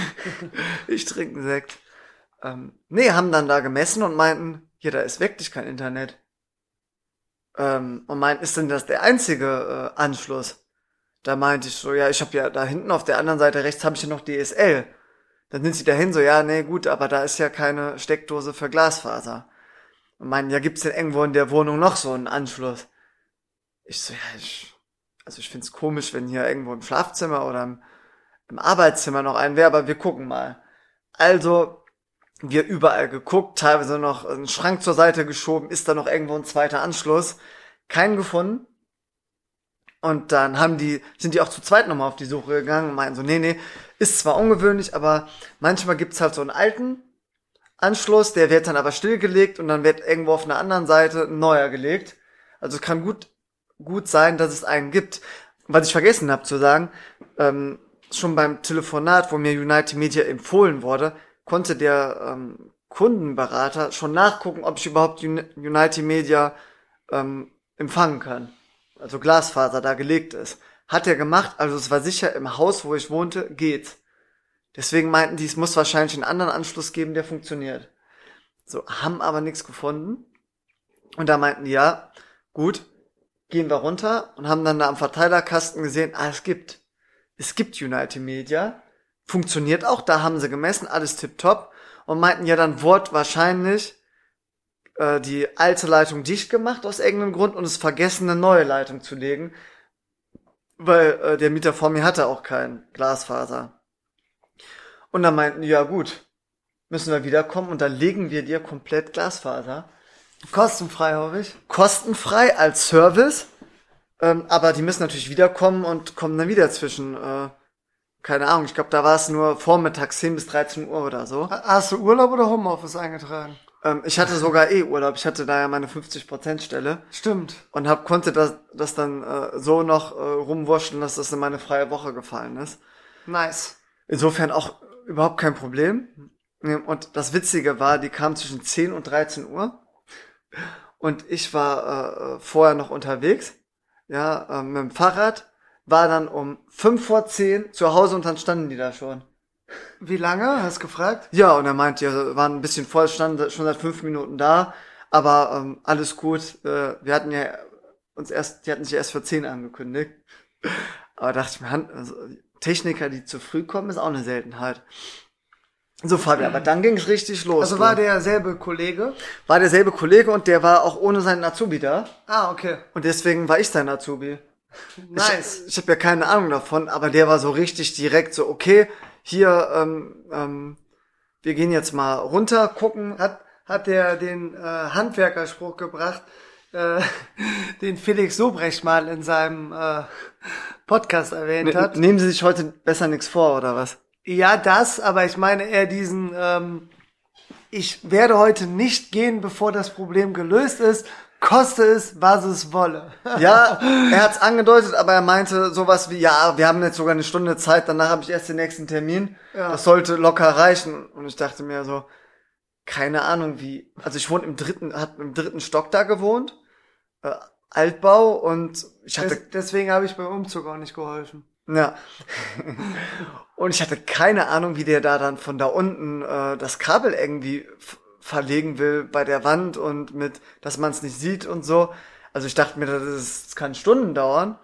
ich trinke einen Sekt. Ähm, nee, haben dann da gemessen und meinten, hier, da ist wirklich kein Internet. Ähm, und meinten, ist denn das der einzige äh, Anschluss? Da meinte ich so, ja, ich habe ja da hinten auf der anderen Seite rechts habe ich ja noch DSL. Dann sind sie dahin so, ja, nee, gut, aber da ist ja keine Steckdose für Glasfaser. Und meinen, ja, gibt's denn irgendwo in der Wohnung noch so einen Anschluss? Ich so, ja, ich, also ich find's komisch, wenn hier irgendwo im Schlafzimmer oder im, im Arbeitszimmer noch ein wäre, aber wir gucken mal. Also, wir überall geguckt, teilweise noch einen Schrank zur Seite geschoben, ist da noch irgendwo ein zweiter Anschluss. Keinen gefunden. Und dann haben die, sind die auch zu zweit nochmal auf die Suche gegangen und meinten so, nee, nee, ist zwar ungewöhnlich, aber manchmal gibt's halt so einen alten Anschluss, der wird dann aber stillgelegt und dann wird irgendwo auf einer anderen Seite ein neuer gelegt. Also es kann gut, gut sein, dass es einen gibt. Was ich vergessen habe zu sagen, ähm, schon beim Telefonat, wo mir United Media empfohlen wurde, konnte der ähm, Kundenberater schon nachgucken, ob ich überhaupt United Media ähm, empfangen kann also Glasfaser da gelegt ist. Hat er gemacht, also es war sicher im Haus, wo ich wohnte, geht. Deswegen meinten die, es muss wahrscheinlich einen anderen Anschluss geben, der funktioniert. So, haben aber nichts gefunden. Und da meinten die, ja, gut, gehen wir runter und haben dann da am Verteilerkasten gesehen, ah, es gibt. Es gibt United Media. Funktioniert auch, da haben sie gemessen, alles tipptopp. Und meinten ja dann Wort wahrscheinlich, äh, die alte Leitung dicht gemacht aus irgendeinem Grund und es vergessen, eine neue Leitung zu legen, weil äh, der Mieter vor mir hatte auch kein Glasfaser. Und dann meinten die, ja gut, müssen wir wiederkommen und dann legen wir dir komplett Glasfaser. Kostenfrei, hoffe ich. Kostenfrei als Service, ähm, aber die müssen natürlich wiederkommen und kommen dann wieder zwischen, äh, keine Ahnung, ich glaube, da war es nur vormittags 10 bis 13 Uhr oder so. Hast du Urlaub oder Homeoffice eingetragen? Ähm, ich hatte sogar eh Urlaub. Ich hatte da ja meine 50% Stelle. Stimmt. Und hab, konnte das, das dann äh, so noch äh, rumwurschteln, dass das in meine freie Woche gefallen ist. Nice. Insofern auch überhaupt kein Problem. Und das Witzige war, die kam zwischen 10 und 13 Uhr. Und ich war äh, vorher noch unterwegs. Ja, äh, mit dem Fahrrad. War dann um 5 vor 10 zu Hause und dann standen die da schon. Wie lange? Hast du gefragt? Ja, und er meint, ja, waren ein bisschen voll, standen schon seit fünf Minuten da, aber ähm, alles gut. Äh, wir hatten ja uns erst, die hatten sich erst für zehn angekündigt. Aber dachte ich mir, also, Techniker, die zu früh kommen, ist auch eine Seltenheit. So, Fabian, aber dann ging es richtig los. Also war derselbe Kollege? War derselbe Kollege und der war auch ohne seinen Azubi da. Ah, okay. Und deswegen war ich sein Azubi. Nice. Ich, ich habe ja keine Ahnung davon, aber der war so richtig direkt so, okay, hier, ähm, ähm, wir gehen jetzt mal runter, gucken. Hat, hat der den äh, Handwerkerspruch gebracht, äh, den Felix Sobrecht mal in seinem äh, Podcast erwähnt hat. Nehmen Sie sich heute besser nichts vor, oder was? Ja, das, aber ich meine eher diesen, ähm, ich werde heute nicht gehen, bevor das Problem gelöst ist, koste es, was es wolle. ja, er hat's angedeutet, aber er meinte sowas wie, ja, wir haben jetzt sogar eine Stunde Zeit, danach habe ich erst den nächsten Termin. Ja. Das sollte locker reichen. Und ich dachte mir so, keine Ahnung wie. Also ich wohne im dritten, hat im dritten Stock da gewohnt. Äh, Altbau und ich hatte. Des, deswegen habe ich beim Umzug auch nicht geholfen. Ja. und ich hatte keine Ahnung, wie der da dann von da unten äh, das Kabel irgendwie verlegen will bei der Wand und mit, dass man es nicht sieht und so. Also ich dachte mir, das, ist, das kann Stunden dauern.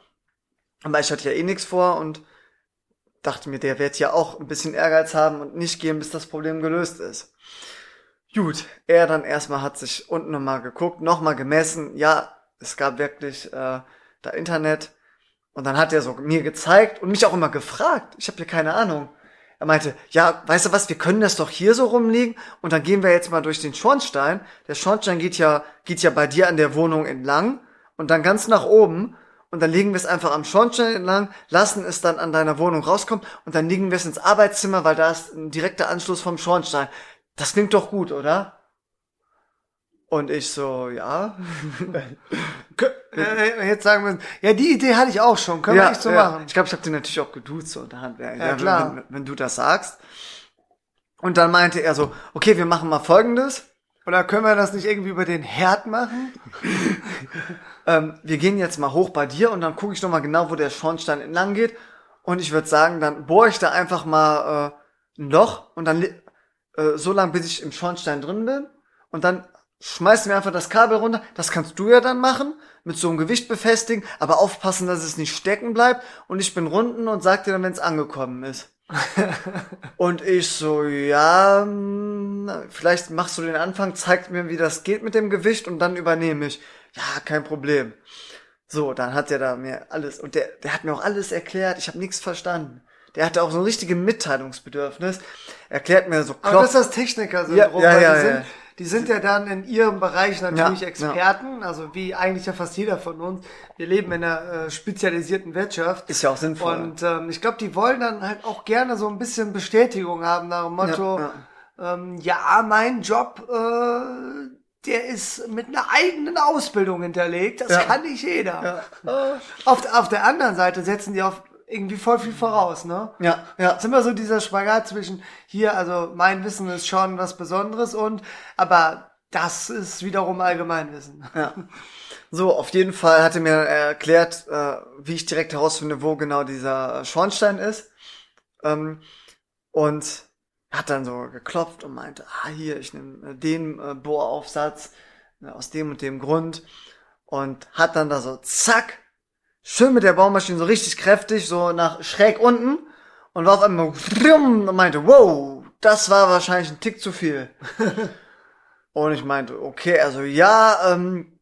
Aber ich hatte ja eh nichts vor und dachte mir, der wird ja auch ein bisschen Ehrgeiz haben und nicht gehen, bis das Problem gelöst ist. Gut, er dann erstmal hat sich unten nochmal geguckt, nochmal gemessen. Ja, es gab wirklich äh, da Internet. Und dann hat er so mir gezeigt und mich auch immer gefragt. Ich habe hier keine Ahnung. Er meinte, ja, weißt du was, wir können das doch hier so rumlegen und dann gehen wir jetzt mal durch den Schornstein. Der Schornstein geht ja, geht ja bei dir an der Wohnung entlang und dann ganz nach oben und dann legen wir es einfach am Schornstein entlang, lassen es dann an deiner Wohnung rauskommen und dann legen wir es ins Arbeitszimmer, weil da ist ein direkter Anschluss vom Schornstein. Das klingt doch gut, oder? Und ich so, ja. äh, jetzt sagen wir, ja, die Idee hatte ich auch schon. Können ja, wir nicht so ja. machen. Ich glaube, ich habe den natürlich auch geduzt so unter Hand. Ja, ja, klar. Wenn, wenn, du das sagst. Und dann meinte er so, okay, wir machen mal Folgendes. Oder können wir das nicht irgendwie über den Herd machen? ähm, wir gehen jetzt mal hoch bei dir und dann gucke ich noch mal genau, wo der Schornstein entlang geht. Und ich würde sagen, dann bohre ich da einfach mal äh, ein Loch und dann äh, so lange, bis ich im Schornstein drin bin. Und dann schmeißen wir einfach das Kabel runter. Das kannst du ja dann machen, mit so einem Gewicht befestigen, aber aufpassen, dass es nicht stecken bleibt. Und ich bin runden und sag dir dann, wenn es angekommen ist. und ich so, ja, hm, vielleicht machst du den Anfang, zeigt mir, wie das geht mit dem Gewicht und dann übernehme ich. Ja, kein Problem. So, dann hat er da mir alles, und der, der hat mir auch alles erklärt, ich habe nichts verstanden. Der hatte auch so ein richtiges Mitteilungsbedürfnis. Erklärt mir so Klopf. Aber das ist das Techniker-Syndrom, ja, ja, ja, die, sind, ja. Die sind ja dann in ihrem Bereich natürlich Ja, Experten, also wie eigentlich ja fast jeder von uns. Wir leben in einer äh, spezialisierten Wirtschaft. Ist ja auch sinnvoll. Und ähm, ich glaube, die wollen dann halt auch gerne so ein bisschen Bestätigung haben nach dem Motto, Ja, ja, ähm, ja mein Job, äh, der ist mit einer eigenen Ausbildung hinterlegt. Das Ja. kann nicht jeder. ja. Auf, auf der anderen Seite setzen die auf irgendwie voll viel voraus, ne? Ja, ja. Das ist immer so dieser Spagat zwischen hier, also mein Wissen ist schon was Besonderes und, aber das ist wiederum Allgemeinwissen. Ja. So, auf jeden Fall hat er mir erklärt, äh, wie ich direkt herausfinde, wo genau dieser Schornstein ist. Ähm, und hat dann so geklopft und meinte, ah, hier, ich nehme äh, den äh, Bohraufsatz äh, aus dem und dem Grund. Und hat dann da so, zack, schön mit der Baumaschine so richtig kräftig, so nach schräg unten. Und war auf einmal und meinte, wow, das war wahrscheinlich ein Tick zu viel. Und ich meinte, okay, also ja, ähm,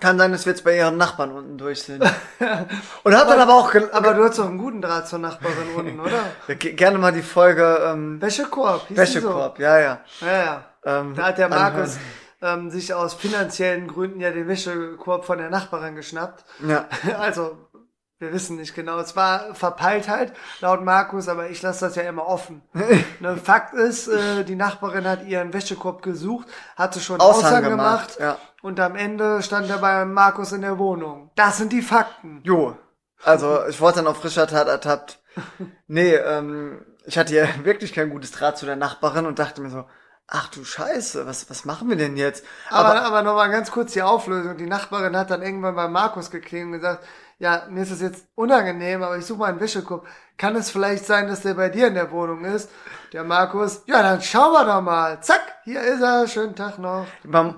kann sein, dass wir jetzt bei ihren Nachbarn unten durch sind. Und hat dann aber auch, Aber du hast doch einen guten Draht zur Nachbarin unten, oder? Ja, ge- gerne mal die Folge ähm, Wäschekorb. hieß die Wäschekorb, ja, ja. So. Ja, ja. Ähm, Da hat der Markus anhören. Ähm, sich aus finanziellen Gründen ja den Wäschekorb von der Nachbarin geschnappt. Ja, Also, wir wissen nicht genau. Es war Verpeiltheit laut Markus, aber ich lasse das ja immer offen. ne, Fakt ist, äh, die Nachbarin hat ihren Wäschekorb gesucht, hatte schon Aushang Aushang, gemacht, gemacht, ja. und am Ende stand er bei Markus in der Wohnung. Das sind die Fakten. jo. Also ich wurde dann auf frischer Tat ertappt. Nee, ähm, ich hatte ja wirklich kein gutes Draht zu der Nachbarin und dachte mir so, ach du Scheiße, was, was machen wir denn jetzt? Aber, aber nochmal ganz kurz die Auflösung. Die Nachbarin hat dann irgendwann bei Markus geklingelt und gesagt, ja, mir ist das jetzt unangenehm, aber ich suche mal einen Wäschekorb. Kann es vielleicht sein, dass der bei dir in der Wohnung ist? Der Markus, ja, dann schauen wir doch mal. Zack, hier ist er, schönen Tag noch.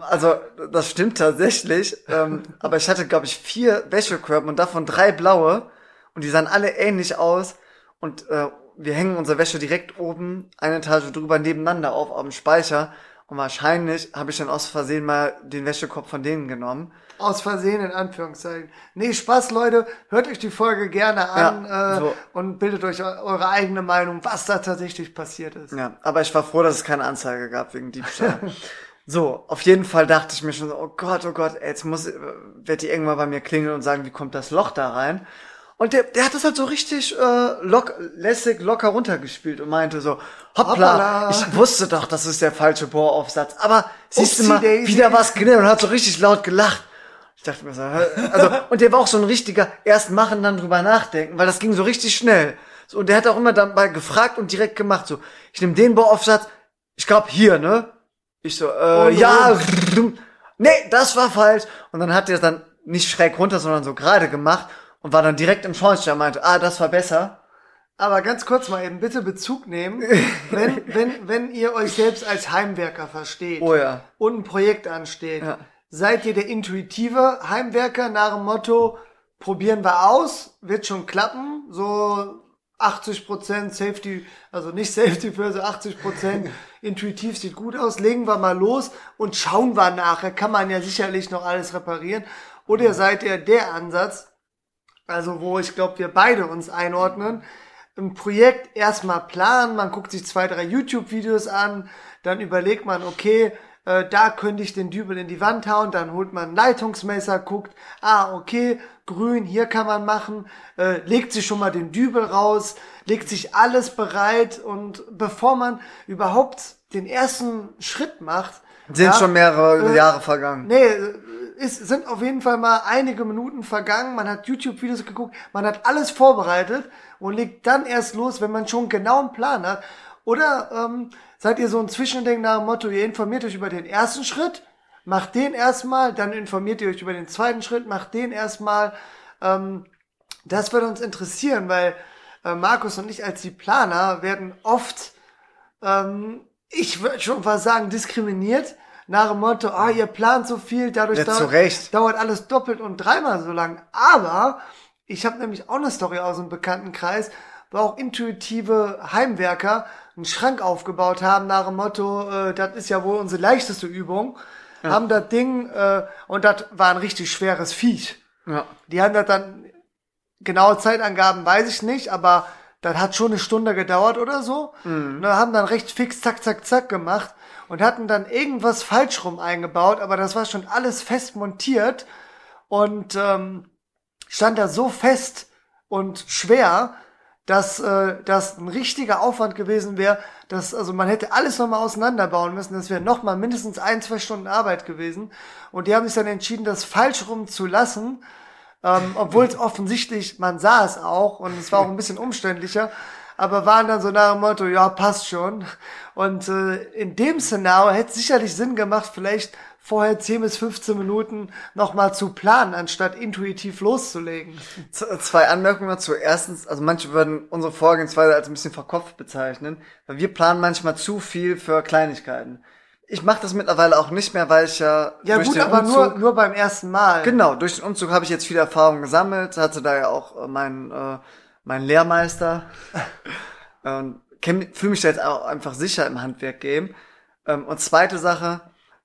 Also, das stimmt tatsächlich. ähm, aber ich hatte, glaube ich, vier Wäschekörben und davon drei blaue. Und die sahen alle ähnlich aus. Und äh, wir hängen unsere Wäsche direkt oben, eine Etage drüber nebeneinander auf, auf dem Speicher. Und wahrscheinlich habe ich dann aus Versehen mal den Wäschekorb von denen genommen. Aus Versehen, in Anführungszeichen. Nee, Spaß, Leute. Hört euch die Folge gerne an Ja, äh, so. und bildet euch eu- eure eigene Meinung, was da tatsächlich passiert ist. Ja, aber ich war froh, dass es keine Anzeige gab wegen Diebstahl. so, auf jeden Fall dachte ich mir schon, so, oh Gott, oh Gott, ey, jetzt muss, wird die irgendwann bei mir klingeln und sagen, wie kommt das Loch da rein? Und der, der hat das halt so richtig äh, lock, lässig, locker runtergespielt und meinte so, hoppla, Hoppala. ich wusste doch, das ist der falsche Bohraufsatz. Aber siehst du mal, daisy. wieder was genau und hat so richtig laut gelacht. Ich dachte mir so, also, und der war auch so ein richtiger, erst machen, dann drüber nachdenken, weil das ging so richtig schnell. So, und der hat auch immer dabei gefragt und direkt gemacht, so, ich nehme den Bohraufsatz, ich glaube hier, ne? Ich so, äh, Und ja, nee, das war falsch. Und dann hat er es dann nicht schräg runter, sondern so gerade gemacht und war dann direkt im Schornstein und meinte, ah, das war besser. Aber ganz kurz mal eben bitte Bezug nehmen, wenn, wenn, wenn ihr euch selbst als Heimwerker versteht Oh ja. und ein Projekt ansteht. Ja. seid ihr der intuitive Heimwerker nach dem Motto, probieren wir aus, wird schon klappen, so 80% Safety, also nicht Safety First, 80% intuitiv sieht gut aus, legen wir mal los und schauen wir nachher, kann man ja sicherlich noch alles reparieren. Oder seid ihr der Ansatz, also wo ich glaube, wir beide uns einordnen, ein Projekt erstmal planen, man guckt sich zwei, drei YouTube-Videos an, dann überlegt man, okay, äh, da könnte ich den Dübel in die Wand hauen, dann holt man ein Leitungsmesser, guckt, ah, okay, grün, hier kann man machen, äh, legt sich schon mal den Dübel raus, legt sich alles bereit und bevor man überhaupt den ersten Schritt macht, Sind ja, schon mehrere äh, Jahre vergangen. Nee, es sind auf jeden Fall mal einige Minuten vergangen. Man hat YouTube-Videos geguckt, man hat alles vorbereitet und legt dann erst los, wenn man schon genau einen Plan hat. Oder ähm, seid ihr so ein Zwischending nach dem Motto, ihr informiert euch über den ersten Schritt, macht den erstmal, dann informiert ihr euch über den zweiten Schritt, macht den erstmal. Ähm, das würde uns interessieren, weil äh, Markus und ich als die Planer werden oft ähm, ich würde schon fast sagen, diskriminiert. Nach dem Motto, ah, ihr plant so viel, dadurch Ja, dauert, Recht. dauert alles doppelt und dreimal so lang. Aber ich habe nämlich auch eine Story aus dem Bekanntenkreis, wo auch intuitive Heimwerker einen Schrank aufgebaut haben nach dem Motto, äh, das ist ja wohl unsere leichteste Übung. Haben das Ding, äh, und das war ein richtig schweres Viech. Ja. Die haben das dann, genaue Zeitangaben weiß ich nicht, aber das hat schon eine Stunde gedauert oder so. Und dann haben dann recht fix zack, zack, zack gemacht und hatten dann irgendwas falsch rum eingebaut, aber das war schon alles fest montiert und ähm, stand da so fest und schwer, dass äh, das ein richtiger Aufwand gewesen wäre, dass also man hätte alles nochmal auseinanderbauen müssen. Das wäre nochmal mindestens ein, zwei Stunden Arbeit gewesen. Und die haben sich dann entschieden, das falsch rum zu lassen, ähm, obwohl es offensichtlich, man sah es auch und es war auch ein bisschen umständlicher, aber waren dann so nach dem Motto, ja, passt schon. Und äh, in dem Szenario hätte es sicherlich Sinn gemacht, vielleicht vorher 10 bis 15 Minuten nochmal zu planen, anstatt intuitiv loszulegen. Z- Zwei Anmerkungen dazu. Erstens, also manche würden unsere Vorgehensweise als ein bisschen verkopft bezeichnen, weil wir planen manchmal zu viel für Kleinigkeiten. Ich mache das mittlerweile auch nicht mehr, weil ich ja Ja durch gut, den aber Umzug, nur, nur beim ersten Mal. genau durch den Umzug habe ich jetzt viel Erfahrung gesammelt, hatte da ja auch äh, meinen äh, mein Lehrmeister und fühle mich da jetzt auch einfach sicher im Handwerk-Game. Ähm, und zweite Sache,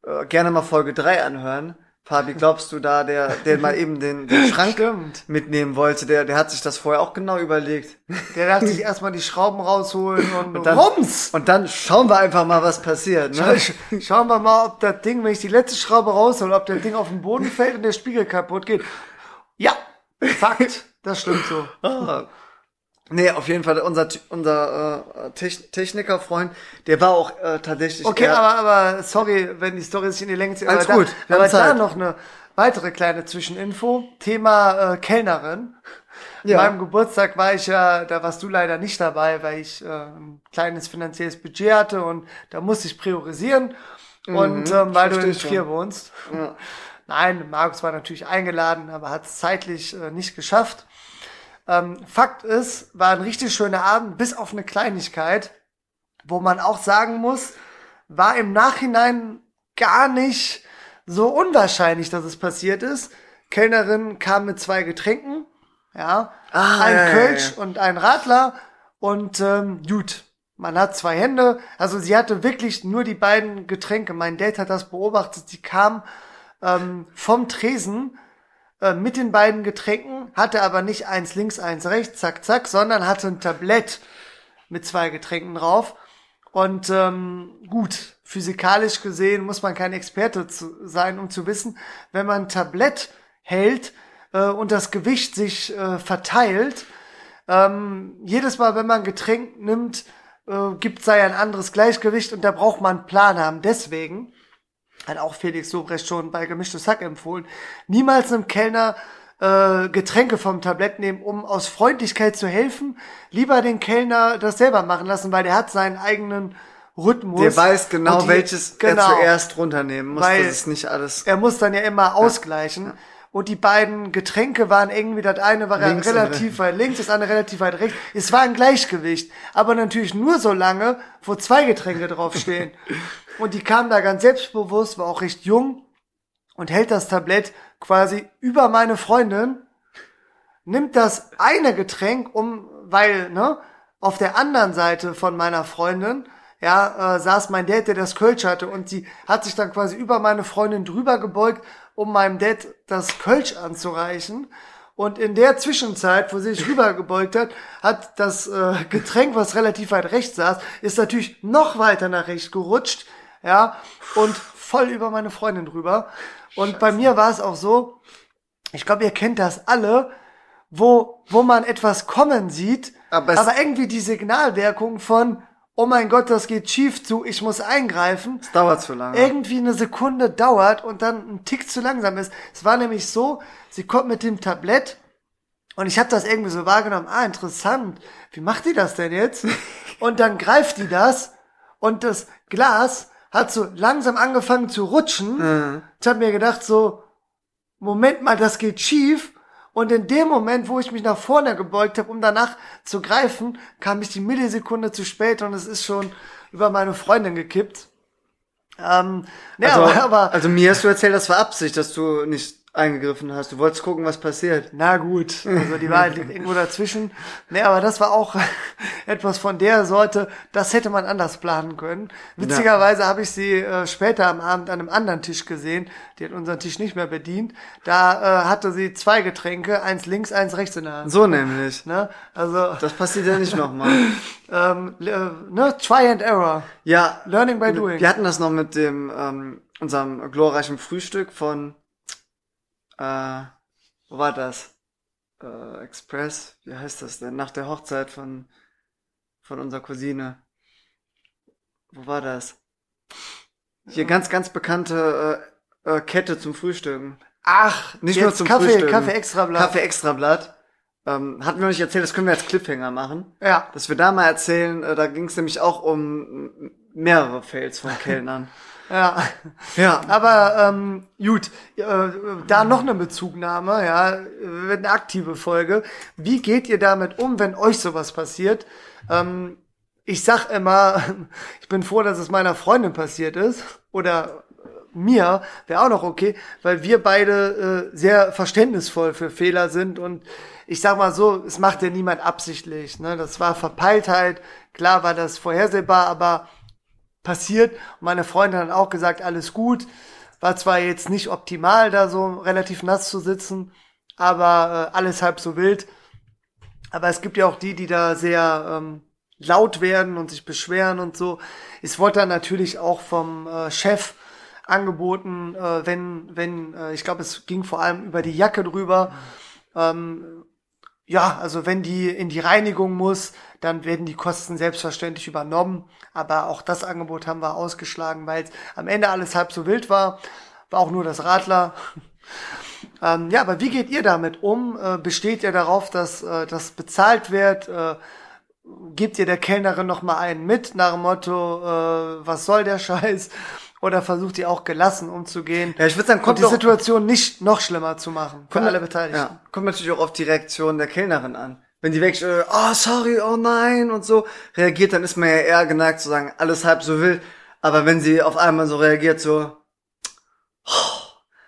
äh, gerne mal Folge 3 anhören. Fabi, glaubst du da, der, der mal eben den, den Schrank Stimmt. mitnehmen wollte, der, der hat sich das vorher auch genau überlegt. Der dachte sich erstmal die Schrauben rausholen und, Und dann, rums! und dann schauen wir einfach mal, was passiert. Ne? Sch- Schauen wir mal, ob das Ding, wenn ich die letzte Schraube raushole, ob das Ding auf den Boden fällt und der Spiegel kaputt geht. Ja, Fakt. Das stimmt so. Ah. Nee, auf jeden Fall, unser, unser äh, Techn- Technikerfreund, der war auch äh, tatsächlich. Okay, aber, aber sorry, wenn die Story sich in die Länge zieht. Alles aber gut, Da, aber da Zeit. noch eine weitere kleine Zwischeninfo. Thema äh, Kellnerin. Ja. An meinem Geburtstag war ich ja, da warst du leider nicht dabei, weil ich äh, ein kleines finanzielles Budget hatte und da musste ich priorisieren. und ähm, weil du in Mhm, Trier wohnst. Ja. Nein, Markus war natürlich eingeladen, aber hat es zeitlich äh, nicht geschafft. Ähm, Fakt ist, war ein richtig schöner Abend, bis auf eine Kleinigkeit, wo man auch sagen muss, war im Nachhinein gar nicht so unwahrscheinlich, dass es passiert ist. Kellnerin kam mit zwei Getränken, ja, Ah, ein ja, ja, Kölsch ja. und ein Radler und ähm, gut. Man hat zwei Hände, also sie hatte wirklich nur die beiden Getränke. Mein Date hat das beobachtet. Sie kam ähm, vom Tresen äh, mit den beiden Getränken, hatte aber nicht eins links, eins rechts, zack, zack, sondern hatte ein Tablett mit zwei Getränken drauf. Und ähm, gut, physikalisch gesehen muss man kein Experte zu sein, um zu wissen, wenn man ein Tablett hält äh, und das Gewicht sich äh, verteilt, ähm, jedes Mal, wenn man ein Getränk nimmt, äh, gibt sei ein anderes Gleichgewicht und da braucht man einen Plan haben. Deswegen hat auch Felix Lobrecht schon bei Gemischtes Hack empfohlen, niemals einem Kellner äh, Getränke vom Tablett nehmen, um aus Freundlichkeit zu helfen. Lieber den Kellner das selber machen lassen, weil der hat seinen eigenen Rhythmus. Der weiß genau, die- welches genau. er zuerst runternehmen muss. Weil das ist nicht alles. Er muss dann ja immer ausgleichen. Und die beiden Getränke waren irgendwie, das eine war Links relativ weit links, das andere relativ weit rechts. Es war ein Gleichgewicht. Aber natürlich nur so lange, wo zwei Getränke draufstehen. und die kam da ganz selbstbewusst, war auch recht jung. und hält das Tablett quasi über meine Freundin, nimmt das eine Getränk, um, weil, ne, auf der anderen Seite von meiner Freundin, ja, äh, saß mein Dad, der das Kölsch hatte und sie hat sich dann quasi über meine Freundin drüber gebeugt, um meinem Dad das Kölsch anzureichen. Und in der Zwischenzeit, wo sie sich rübergebeugt hat, hat das äh, Getränk, was relativ weit rechts saß, ist natürlich noch weiter nach rechts gerutscht, ja, und voll über meine Freundin drüber. Und Scheiße. bei mir war es auch so, ich glaube, ihr kennt das alle, wo, wo man etwas kommen sieht, aber, aber irgendwie die Signalwirkung von, oh mein Gott, das geht schief zu, ich muss eingreifen. Es dauert zu lange. Irgendwie eine Sekunde dauert und dann ein Tick zu langsam ist. Es war nämlich so, sie kommt mit dem Tablett und ich habe das irgendwie so wahrgenommen, ah, interessant, wie macht die das denn jetzt? und dann greift die das und das Glas hat so langsam angefangen zu rutschen. Mhm. Ich habe mir gedacht so, Moment mal, das geht schief. Und in dem Moment, wo ich mich nach vorne gebeugt habe, um danach zu greifen, kam ich die Millisekunde zu spät und es ist schon über meine Freundin gekippt. Ähm, ja, also, aber, also mir hast du erzählt, das war Absicht, dass du nicht eingegriffen hast. Du wolltest gucken, was passiert. Na gut, also die Wahrheit liegt irgendwo dazwischen. Nee, aber das war auch etwas von der Sorte, das hätte man anders planen können. Witzigerweise ja. habe ich sie äh, später am Abend an einem anderen Tisch gesehen. Die hat unseren Tisch nicht mehr bedient. Da äh, hatte sie zwei Getränke, eins links, eins rechts in der Hand. So nämlich. Ne? Also das passiert ja nicht nochmal. ähm, äh, ne? Try and Error. Ja. Learning by doing. Wir hatten das noch mit dem ähm, unserem glorreichen Frühstück von äh, wo war das? Äh, Express, wie heißt das denn? Nach der Hochzeit von, von unserer Cousine. Wo war das? Hier ganz, ganz bekannte äh, äh, Kette zum Frühstücken. Ach, nicht nur zum Kaffee, Frühstücken. Kaffee Extrablatt. Kaffee Extrablatt. Ähm, hatten wir noch nicht erzählt, das können wir als Cliffhanger machen. Ja. Dass wir da mal erzählen, äh, da ging es nämlich auch um mehrere Fails von Kellnern. Ja. Ja. Aber ähm, gut, äh, da noch eine Bezugnahme, ja, wird eine aktive Folge. Wie geht ihr damit um, wenn euch sowas passiert? Ähm, ich sag immer, ich bin froh, dass es meiner Freundin passiert ist. Oder mir wäre auch noch okay, weil wir beide äh, sehr verständnisvoll für Fehler sind und ich sag mal so, es macht ja niemand absichtlich. Ne? Das war Verpeiltheit, klar war das vorhersehbar, aber passiert. Meine Freundin hat auch gesagt, alles gut. War zwar jetzt nicht optimal, da so relativ nass zu sitzen, aber äh, alles halb so wild. Aber es gibt ja auch die, die da sehr ähm, laut werden und sich beschweren und so. Es wurde dann natürlich auch vom äh, Chef angeboten, äh, wenn, wenn, äh, ich glaube, es ging vor allem über die Jacke drüber. Ähm, ja, also wenn die in die Reinigung muss, dann werden die Kosten selbstverständlich übernommen. Aber auch das Angebot haben wir ausgeschlagen, weil es am Ende alles halb so wild war. War auch nur das Radler. ähm, ja, aber wie geht ihr damit um? Äh, besteht ihr darauf, dass äh, das bezahlt wird? Äh, gebt ihr der Kellnerin noch mal einen mit nach dem Motto, äh, was soll der Scheiß? Oder versucht ihr auch gelassen umzugehen? Ja, ich würde sagen, kommt die Situation nicht noch schlimmer zu machen für alle Beteiligten. Ja, kommt natürlich auch auf die Reaktion der Kellnerin an. Wenn die weg, äh, oh sorry, oh nein und so reagiert, dann ist man ja eher geneigt zu sagen, alles halb so wild. Aber wenn sie auf einmal so reagiert, so, oh,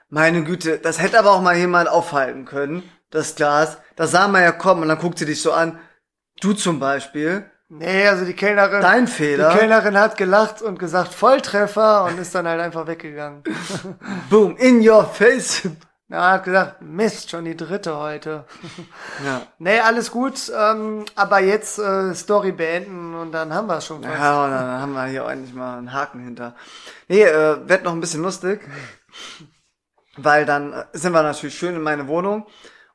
meine Güte, das hätte aber auch mal jemand aufhalten können, das Glas. Das sah man ja kommen und dann guckt sie dich so an. Du zum Beispiel, Nee, also die Kellnerin. Dein Fehler. Die Kellnerin hat gelacht und gesagt Volltreffer und ist dann halt einfach weggegangen. Boom, in your face. Na, hat gesagt, Mist, schon die dritte heute. Ja. Nee, alles gut, ähm, aber jetzt äh, Story beenden und dann haben wir es schon fast. Ja, und dann haben wir hier endlich mal einen Haken hinter. Nee, äh, wird noch ein bisschen lustig, weil dann äh, sind wir natürlich schön in meine Wohnung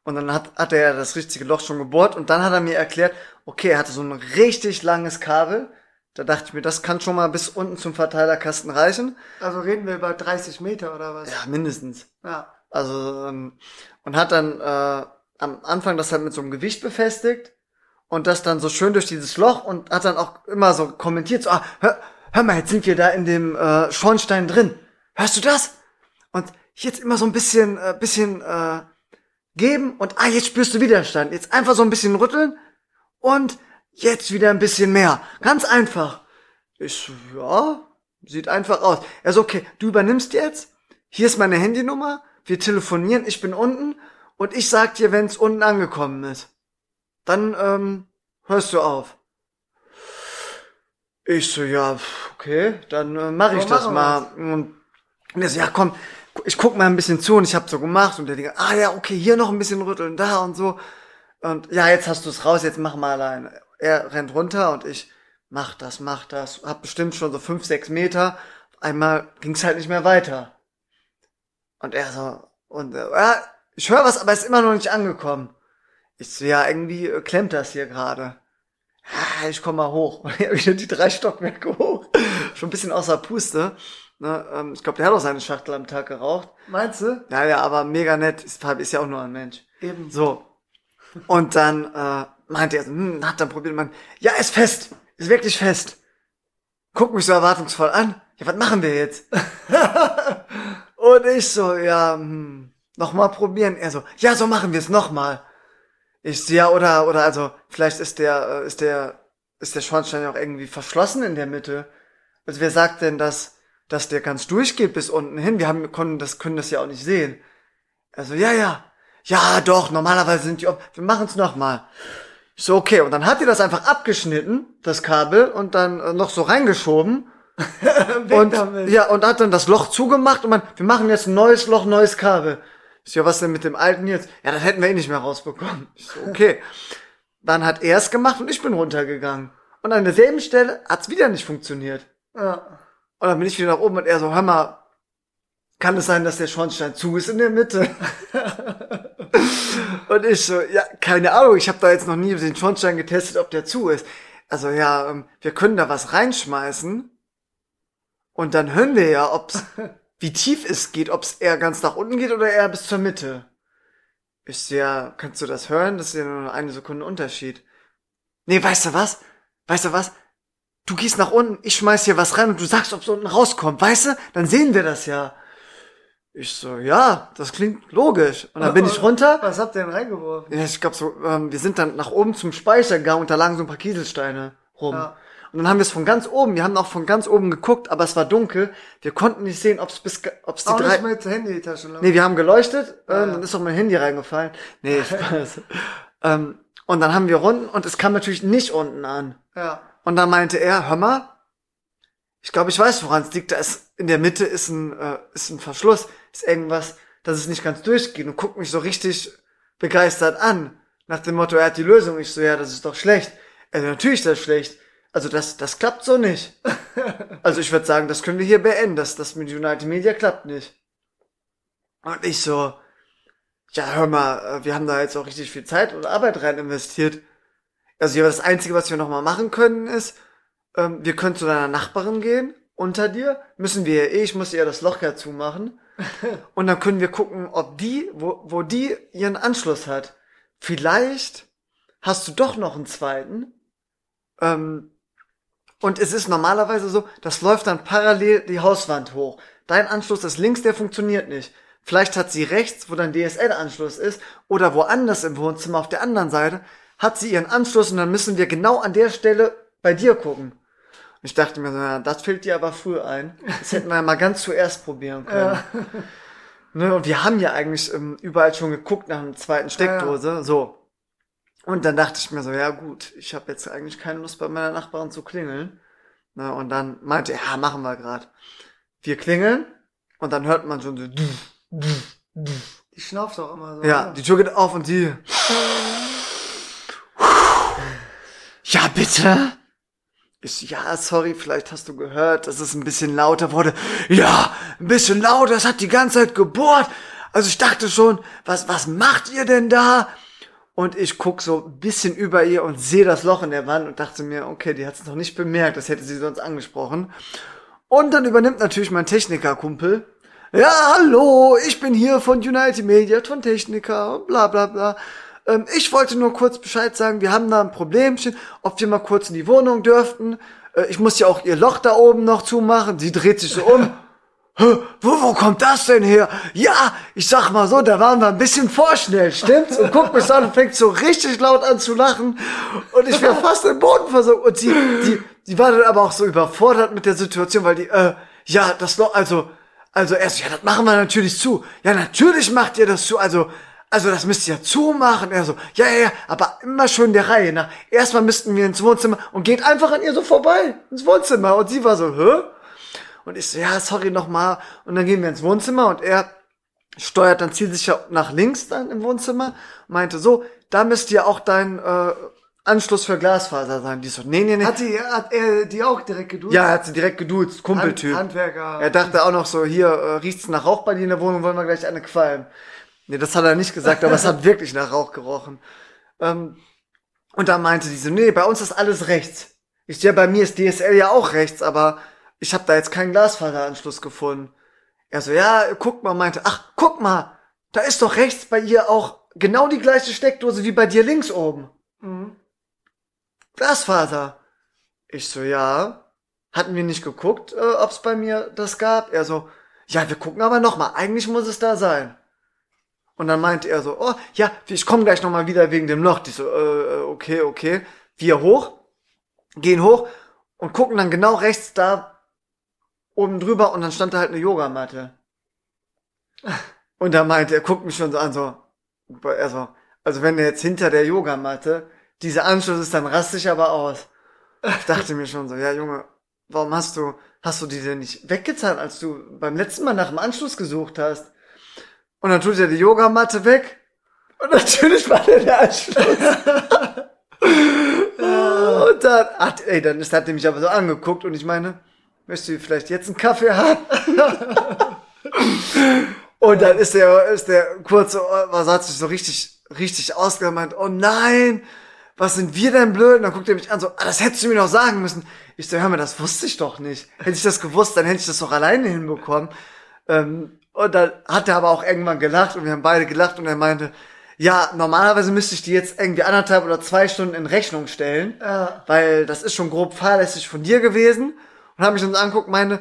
und dann hat, hat er das richtige Loch schon gebohrt und dann hat er mir erklärt, okay, er hatte so ein richtig langes Kabel. Da dachte ich mir, das kann schon mal bis unten zum Verteilerkasten reichen. Also reden wir über 30 Meter oder was? Ja, mindestens. Ja. Also, ähm, und hat dann äh, am Anfang das halt mit so einem Gewicht befestigt und das dann so schön durch dieses Loch und hat dann auch immer so kommentiert, so, ah, hör, hör mal, jetzt sind wir da in dem äh, Schornstein drin. Hörst du das? Und jetzt immer so ein bisschen, äh, bisschen äh, geben und ah, jetzt spürst du Widerstand. Jetzt einfach so ein bisschen rütteln und jetzt wieder ein bisschen mehr. Ganz einfach. Ich, ja, sieht einfach aus. Er so, okay, du übernimmst jetzt, hier ist meine Handynummer, wir telefonieren, ich bin unten und ich sag dir, wenn's unten angekommen ist. Dann ähm, hörst du auf. Ich so, ja, okay, dann äh, mache ich das mal. Und er so, ja komm, ich guck mal ein bisschen zu und ich habe so gemacht und der Digga, ah ja, okay, hier noch ein bisschen rütteln, da und so. Und ja, jetzt hast du es raus, jetzt mach mal allein. Er rennt runter und ich mach das, mach das. Hab bestimmt schon so fünf, sechs Meter. Einmal ging's halt nicht mehr weiter. Und er so, und äh, ja, ich höre was, aber ist immer noch nicht angekommen. Ich so, ja, irgendwie äh, klemmt das hier gerade. Ja, ich komm mal hoch. Und er ich die drei Stockwerke hoch. Schon ein bisschen außer Puste. Ne, ähm, ich glaube, der hat auch seine Schachtel am Tag geraucht. Meinst du? Ja, ja, aber mega nett. Ist, ist ja auch nur ein Mensch. Eben. So. Und dann äh, meinte er, so, hm, hat dann probiert, man, ja, ist fest, ist wirklich fest. Guck mich so erwartungsvoll an. Ja, was machen wir jetzt? Und ich so, ja, hm, nochmal probieren. Er so, ja, so machen wir es nochmal. Ich so, ja, oder, oder also, vielleicht ist der, äh, ist der, ist der Schornstein ja auch irgendwie verschlossen in der Mitte. Also wer sagt denn, dass, dass der ganz durchgeht bis unten hin? Wir haben, können das, können das ja auch nicht sehen. Also, ja, ja. Ja, doch, normalerweise sind die, op wir machen es nochmal. Ich so, okay. Und dann hat die das einfach abgeschnitten, das Kabel, und dann äh, noch so reingeschoben. und, damit. ja, und hat dann das Loch zugemacht und man, wir machen jetzt ein neues Loch, neues Kabel. Ich so, ja, was denn mit dem alten jetzt? Ja, das hätten wir eh nicht mehr rausbekommen. Ich so, okay. Dann hat er es gemacht und ich bin runtergegangen. Und an derselben Stelle hat's wieder nicht funktioniert. Ja. Und dann bin ich wieder nach oben und er so, hör mal, kann es sein, dass der Schornstein zu ist in der Mitte? und ich so, ja, keine Ahnung, ich habe da jetzt noch nie den Schornstein getestet, ob der zu ist. Also ja, ähm, wir können da was reinschmeißen und dann hören wir ja, ob's, wie tief es geht, ob's eher ganz nach unten geht oder eher bis zur Mitte. Ich so, ja, kannst du das hören? Das ist ja nur eine Sekunde Unterschied. Nee, weißt du was? Weißt du was? Du gehst nach unten, ich schmeiß hier was rein und du sagst, ob's unten rauskommt, weißt du? Dann sehen wir das ja. Ich so, ja, das klingt logisch. Und dann bin ich runter. Was habt ihr denn reingeworfen? Ja, ich glaube so, ähm, wir sind dann nach oben zum Speicher gegangen und da lagen so ein paar Kieselsteine rum. Ja. Und dann haben wir es von ganz oben, wir haben auch von ganz oben geguckt, aber es war dunkel. Wir konnten nicht sehen, ob's bis, ob's die Auch drei, nicht mit Handytaschenlampe. Nee, wir haben geleuchtet, äh, Ja. dann ist auch mein Handy reingefallen. Nee, Spaß. ähm, und dann haben wir unten und es kam natürlich nicht unten an. Ja. Und dann meinte er, hör mal, ich glaube, ich weiß, woran es liegt. Da ist in der Mitte ist ein, äh, ist ein Verschluss, ist irgendwas, dass es nicht ganz durchgeht und guckt mich so richtig begeistert an. Nach dem Motto, er hat die Lösung. Ich so, ja, das ist doch schlecht. Also natürlich ist das schlecht. Also das, das klappt so nicht. also ich würde sagen, das können wir hier beenden. Das, das mit United Media klappt nicht. Und ich so, ja, hör mal, äh, wir haben da jetzt auch richtig viel Zeit und Arbeit rein investiert. Also ja, das Einzige, was wir noch mal machen können, ist, ähm, wir können zu deiner Nachbarin gehen, unter dir, müssen wir eh, ich muss ihr das Loch ja zumachen. und dann können wir gucken, ob die, wo, wo die ihren Anschluss hat. Vielleicht hast du doch noch einen zweiten. Ähm, und es ist normalerweise so, das läuft dann parallel die Hauswand hoch. Dein Anschluss ist links, der funktioniert nicht. Vielleicht hat sie rechts, wo dein DSL-Anschluss ist, oder woanders im Wohnzimmer auf der anderen Seite, hat sie ihren Anschluss und dann müssen wir genau an der Stelle bei dir gucken. Und ich dachte mir so, ja, das fällt dir aber früh ein. Das hätten wir ja mal ganz zuerst probieren können. Ne, und wir haben ja eigentlich ähm, überall schon geguckt nach einer zweiten Steckdose. So. Und dann dachte ich mir so, ja gut, ich habe jetzt eigentlich keine Lust bei meiner Nachbarin zu klingeln. Ne, und dann meinte er, ja, machen wir grad. Wir klingeln und dann hört man schon so, Die schnauft doch immer so. ja, oder? die Tür geht auf und die. Ja, bitte? Ich, ja, sorry, vielleicht hast du gehört, dass es ein bisschen lauter wurde. Ja, ein bisschen lauter, es hat die ganze Zeit gebohrt. Also ich dachte schon, was, was macht ihr denn da? Und ich guck so ein bisschen über ihr und sehe das Loch in der Wand und dachte mir, okay, die hat es noch nicht bemerkt, das hätte sie sonst angesprochen. Und dann übernimmt natürlich mein Technikerkumpel. Ja, hallo, ich bin hier von United Media, von Techniker, bla bla bla. Ähm, ich wollte nur kurz Bescheid sagen, wir haben da ein Problemchen, ob wir mal kurz in die Wohnung dürften. Äh, ich muss ja auch ihr Loch da oben noch zumachen. Sie dreht sich so um. Wo, wo kommt das denn her? Ja, ich sag mal so, da waren wir ein bisschen vorschnell, stimmt's? Und guckt mich an und fängt so richtig laut an zu lachen. Und ich wäre fast im Boden versunken. Und sie, die, die war dann aber auch so überfordert mit der Situation, weil die, äh, ja, das Loch, also, Also er so, ja, das machen wir natürlich zu. Ja, natürlich macht ihr das zu. Also, also das müsst ihr ja zumachen. Er so, ja, ja, ja, aber immer schön der Reihe nach. Erstmal müssten wir ins Wohnzimmer und geht einfach an ihr so vorbei, ins Wohnzimmer. Und sie war so, hä? Und ich so, ja, sorry nochmal. Und dann gehen wir ins Wohnzimmer und er steuert dann zielsicher nach links dann im Wohnzimmer meinte so, da müsste ja auch dein äh, Anschluss für Glasfaser sein. Die so, nee, nee, nee. Hat, die, hat er die auch direkt geduzt? Ja, er hat sie direkt geduzt, Kumpeltyp. Hand, Handwerker. Er dachte auch noch so, hier äh, riecht's nach Rauch bei dir in der Wohnung, wollen wir gleich eine qualmen. Nee, das hat er nicht gesagt, aber es hat wirklich nach Rauch gerochen. Ähm, und dann meinte die so, nee, bei uns ist alles rechts. Ich ja, bei mir ist DSL ja auch rechts, aber ich habe da jetzt keinen Glasfaseranschluss gefunden. Er so, ja, guck mal, meinte, ach, guck mal, da ist doch rechts bei ihr auch genau die gleiche Steckdose wie bei dir links oben. Mhm. Glasfaser. Ich so, ja. Hatten wir nicht geguckt, äh, ob es bei mir das gab? Er so, ja, wir gucken aber nochmal. Eigentlich muss es da sein. Und dann meinte er so, oh, ja, ich komme gleich nochmal wieder wegen dem Loch. Die so, äh, okay, okay. Wir hoch, gehen hoch und gucken dann genau rechts da oben drüber und dann stand da halt eine Yogamatte. Und da meinte er, guckt mich schon so an, so, also, also wenn er jetzt hinter der Yogamatte, dieser Anschluss ist, dann raste ich aber aus. Ich dachte mir schon so, ja Junge, warum hast du, hast du die denn nicht weggezahlt, als du beim letzten Mal nach dem Anschluss gesucht hast? Und dann tut er die Yogamatte weg. Und natürlich war der der Anschluss. und dann, ach, ey, dann ist, hat er mich aber so angeguckt und ich meine, möchtest du vielleicht jetzt einen Kaffee haben? und dann ist der, ist der kurze, was hat sich so richtig, richtig ausgemeint, oh nein, was sind wir denn blöd? Und dann guckt er mich an, so, ah, das hättest du mir noch sagen müssen. Ich so, hör mal, das wusste ich doch nicht. Hätte ich das gewusst, dann hätte ich das doch alleine hinbekommen. Ähm, und dann hat er aber auch irgendwann gelacht und wir haben beide gelacht und er meinte, ja, normalerweise müsste ich die jetzt irgendwie anderthalb oder zwei Stunden in Rechnung stellen, Ja. weil das ist schon grob fahrlässig von dir gewesen. Und habe mich dann so angeguckt, meine,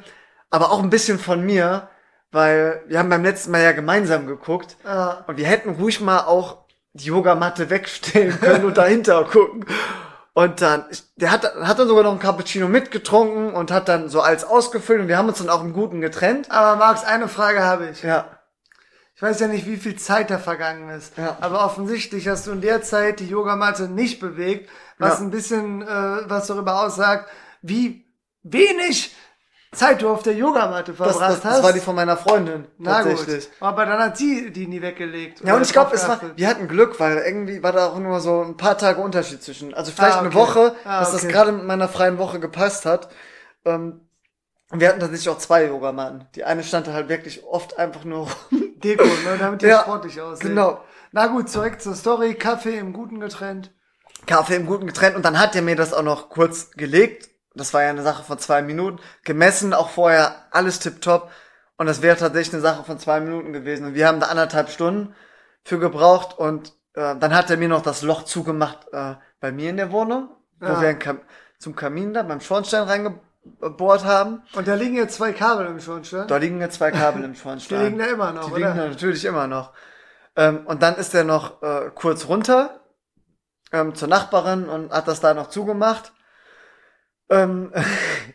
aber auch ein bisschen von mir, weil wir haben beim letzten Mal ja gemeinsam geguckt Ja. und wir hätten ruhig mal auch die Yogamatte wegstellen können und dahinter gucken. Und dann, der hat, hat dann sogar noch einen Cappuccino mitgetrunken und hat dann so als ausgefüllt und wir haben uns dann auch im Guten getrennt. Aber Max, eine Frage habe ich. Ja. Ich weiß ja nicht, wie viel Zeit da vergangen ist. Ja. Aber offensichtlich hast du in der Zeit die Yogamatte nicht bewegt, was Ja. ein bisschen äh, was darüber aussagt, wie wenig Zeit du auf der Yogamatte Das, verbracht das, das hast. war die von meiner Freundin. Na tatsächlich. gut. Aber dann hat sie die nie weggelegt. Ja, und ich glaube, es war, wir hatten Glück, weil irgendwie war da auch nur so ein paar Tage Unterschied zwischen. Also vielleicht Ah, eine okay. Woche, Ah, dass das okay. gerade mit meiner freien Woche gepasst hat. Ähm, wir hatten tatsächlich auch zwei Yogamatten. Die eine stand da halt wirklich oft einfach nur rum. Deko, ne, damit die Ja, sportlich aussieht. genau. Na gut, zurück zur Story. Kaffee im Guten getrennt. Kaffee im Guten getrennt und dann hat er mir das auch noch kurz gelegt. Das war ja eine Sache von zwei Minuten. Gemessen, auch vorher alles tipptopp. Und das wäre tatsächlich eine Sache von zwei Minuten gewesen. Und wir haben da anderthalb Stunden für gebraucht und äh, dann hat er mir noch das Loch zugemacht äh, bei mir in der Wohnung, wo Ja. wir ein Kam zum Kamin da beim Schornstein reingebohrt haben. Und da liegen jetzt zwei Kabel im Schornstein. Da liegen jetzt zwei Kabel im Die Schornstein. liegen da immer noch, Die oder? liegen da natürlich immer noch. Ähm, und dann ist er noch äh, kurz runter ähm, zur Nachbarin und hat das da noch zugemacht. Ähm,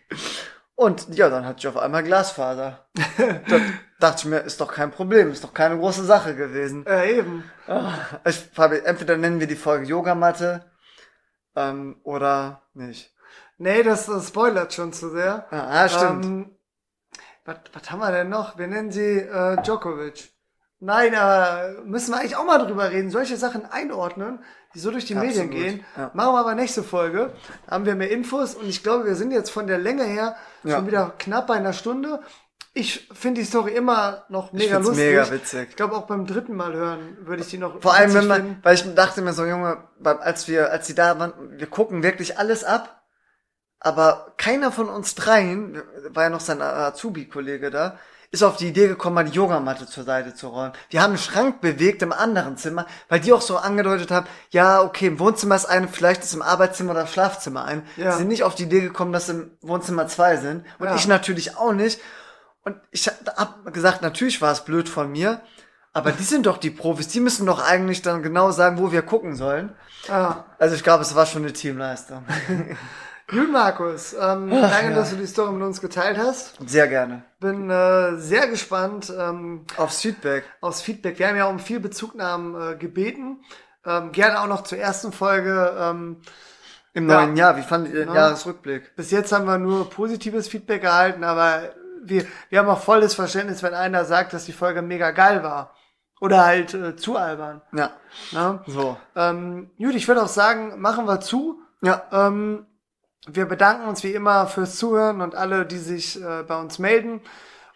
und ja, dann hatte ich auf einmal Glasfaser. da dachte ich mir, ist doch kein Problem, ist doch keine große Sache gewesen. Ja, eben. Ich, Fabi, entweder nennen wir die Folge Yogamatte ähm, oder nicht. Nee, das, das spoilert schon zu sehr. Ah, ah, stimmt. Ähm, was, was haben wir denn noch? Wir nennen sie äh, Djokovic. Nein, aber müssen wir eigentlich auch mal drüber reden. Solche Sachen einordnen, die so durch die Medien Absolut, gehen. ja. Machen wir aber nächste Folge. Da haben wir mehr Infos und ich glaube, wir sind jetzt von der Länge her Ja. schon wieder knapp bei einer Stunde. Ich finde die Story immer noch mega find's lustig. mega witzig. Ich glaube, auch beim dritten Mal hören würde ich die noch Vor allem, wenn man, finden. weil ich dachte mir so, Junge, als wir, als sie da waren, wir gucken wirklich alles ab, aber keiner von uns dreien, war ja noch sein Azubi-Kollege da, ist auf die Idee gekommen, mal die Yogamatte zur Seite zu räumen. Wir haben einen Schrank bewegt im anderen Zimmer, weil die auch so angedeutet haben, ja, okay, im Wohnzimmer ist eine, vielleicht ist im Arbeitszimmer oder Schlafzimmer ein. Ja. Sie sind nicht auf die Idee gekommen, dass im Wohnzimmer zwei sind. Und Ja. ich natürlich auch nicht. Und ich hab gesagt, natürlich war es blöd von mir, aber die sind doch die Profis, die müssen doch eigentlich dann genau sagen, wo wir gucken sollen. Ah. Also ich glaube, es war schon eine Teamleistung. Gut, Markus. Ähm, Ach, danke, ja. dass du die Story mit uns geteilt hast. Sehr gerne. Bin äh, sehr gespannt ähm, Aufs Feedback. aufs Feedback. Wir haben ja um viel Bezugnahmen äh, gebeten. Ähm, gerne auch noch zur ersten Folge. Ähm, Im Ja. neuen Jahr. Wie fandet ihr den Ja. Jahresrückblick? bis jetzt haben wir nur positives Feedback erhalten, aber wir, wir haben auch volles Verständnis, wenn einer sagt, dass die Folge mega geil war. Oder halt äh, zu albern. Ja. Ne? So. Ähm, gut, ich würde auch sagen, machen wir zu. Ja. Ähm, wir bedanken uns wie immer fürs Zuhören und alle, die sich äh, bei uns melden.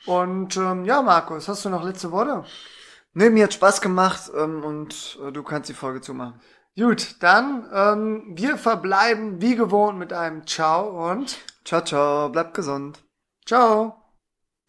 Und ähm, ja, Markus, hast du noch letzte Worte? Nee, mir hat Spaß gemacht ähm, und äh, du kannst die Folge zumachen. Gut, dann ähm, wir verbleiben wie gewohnt mit einem Ciao und Ciao, ciao. Bleibt gesund. Ciao.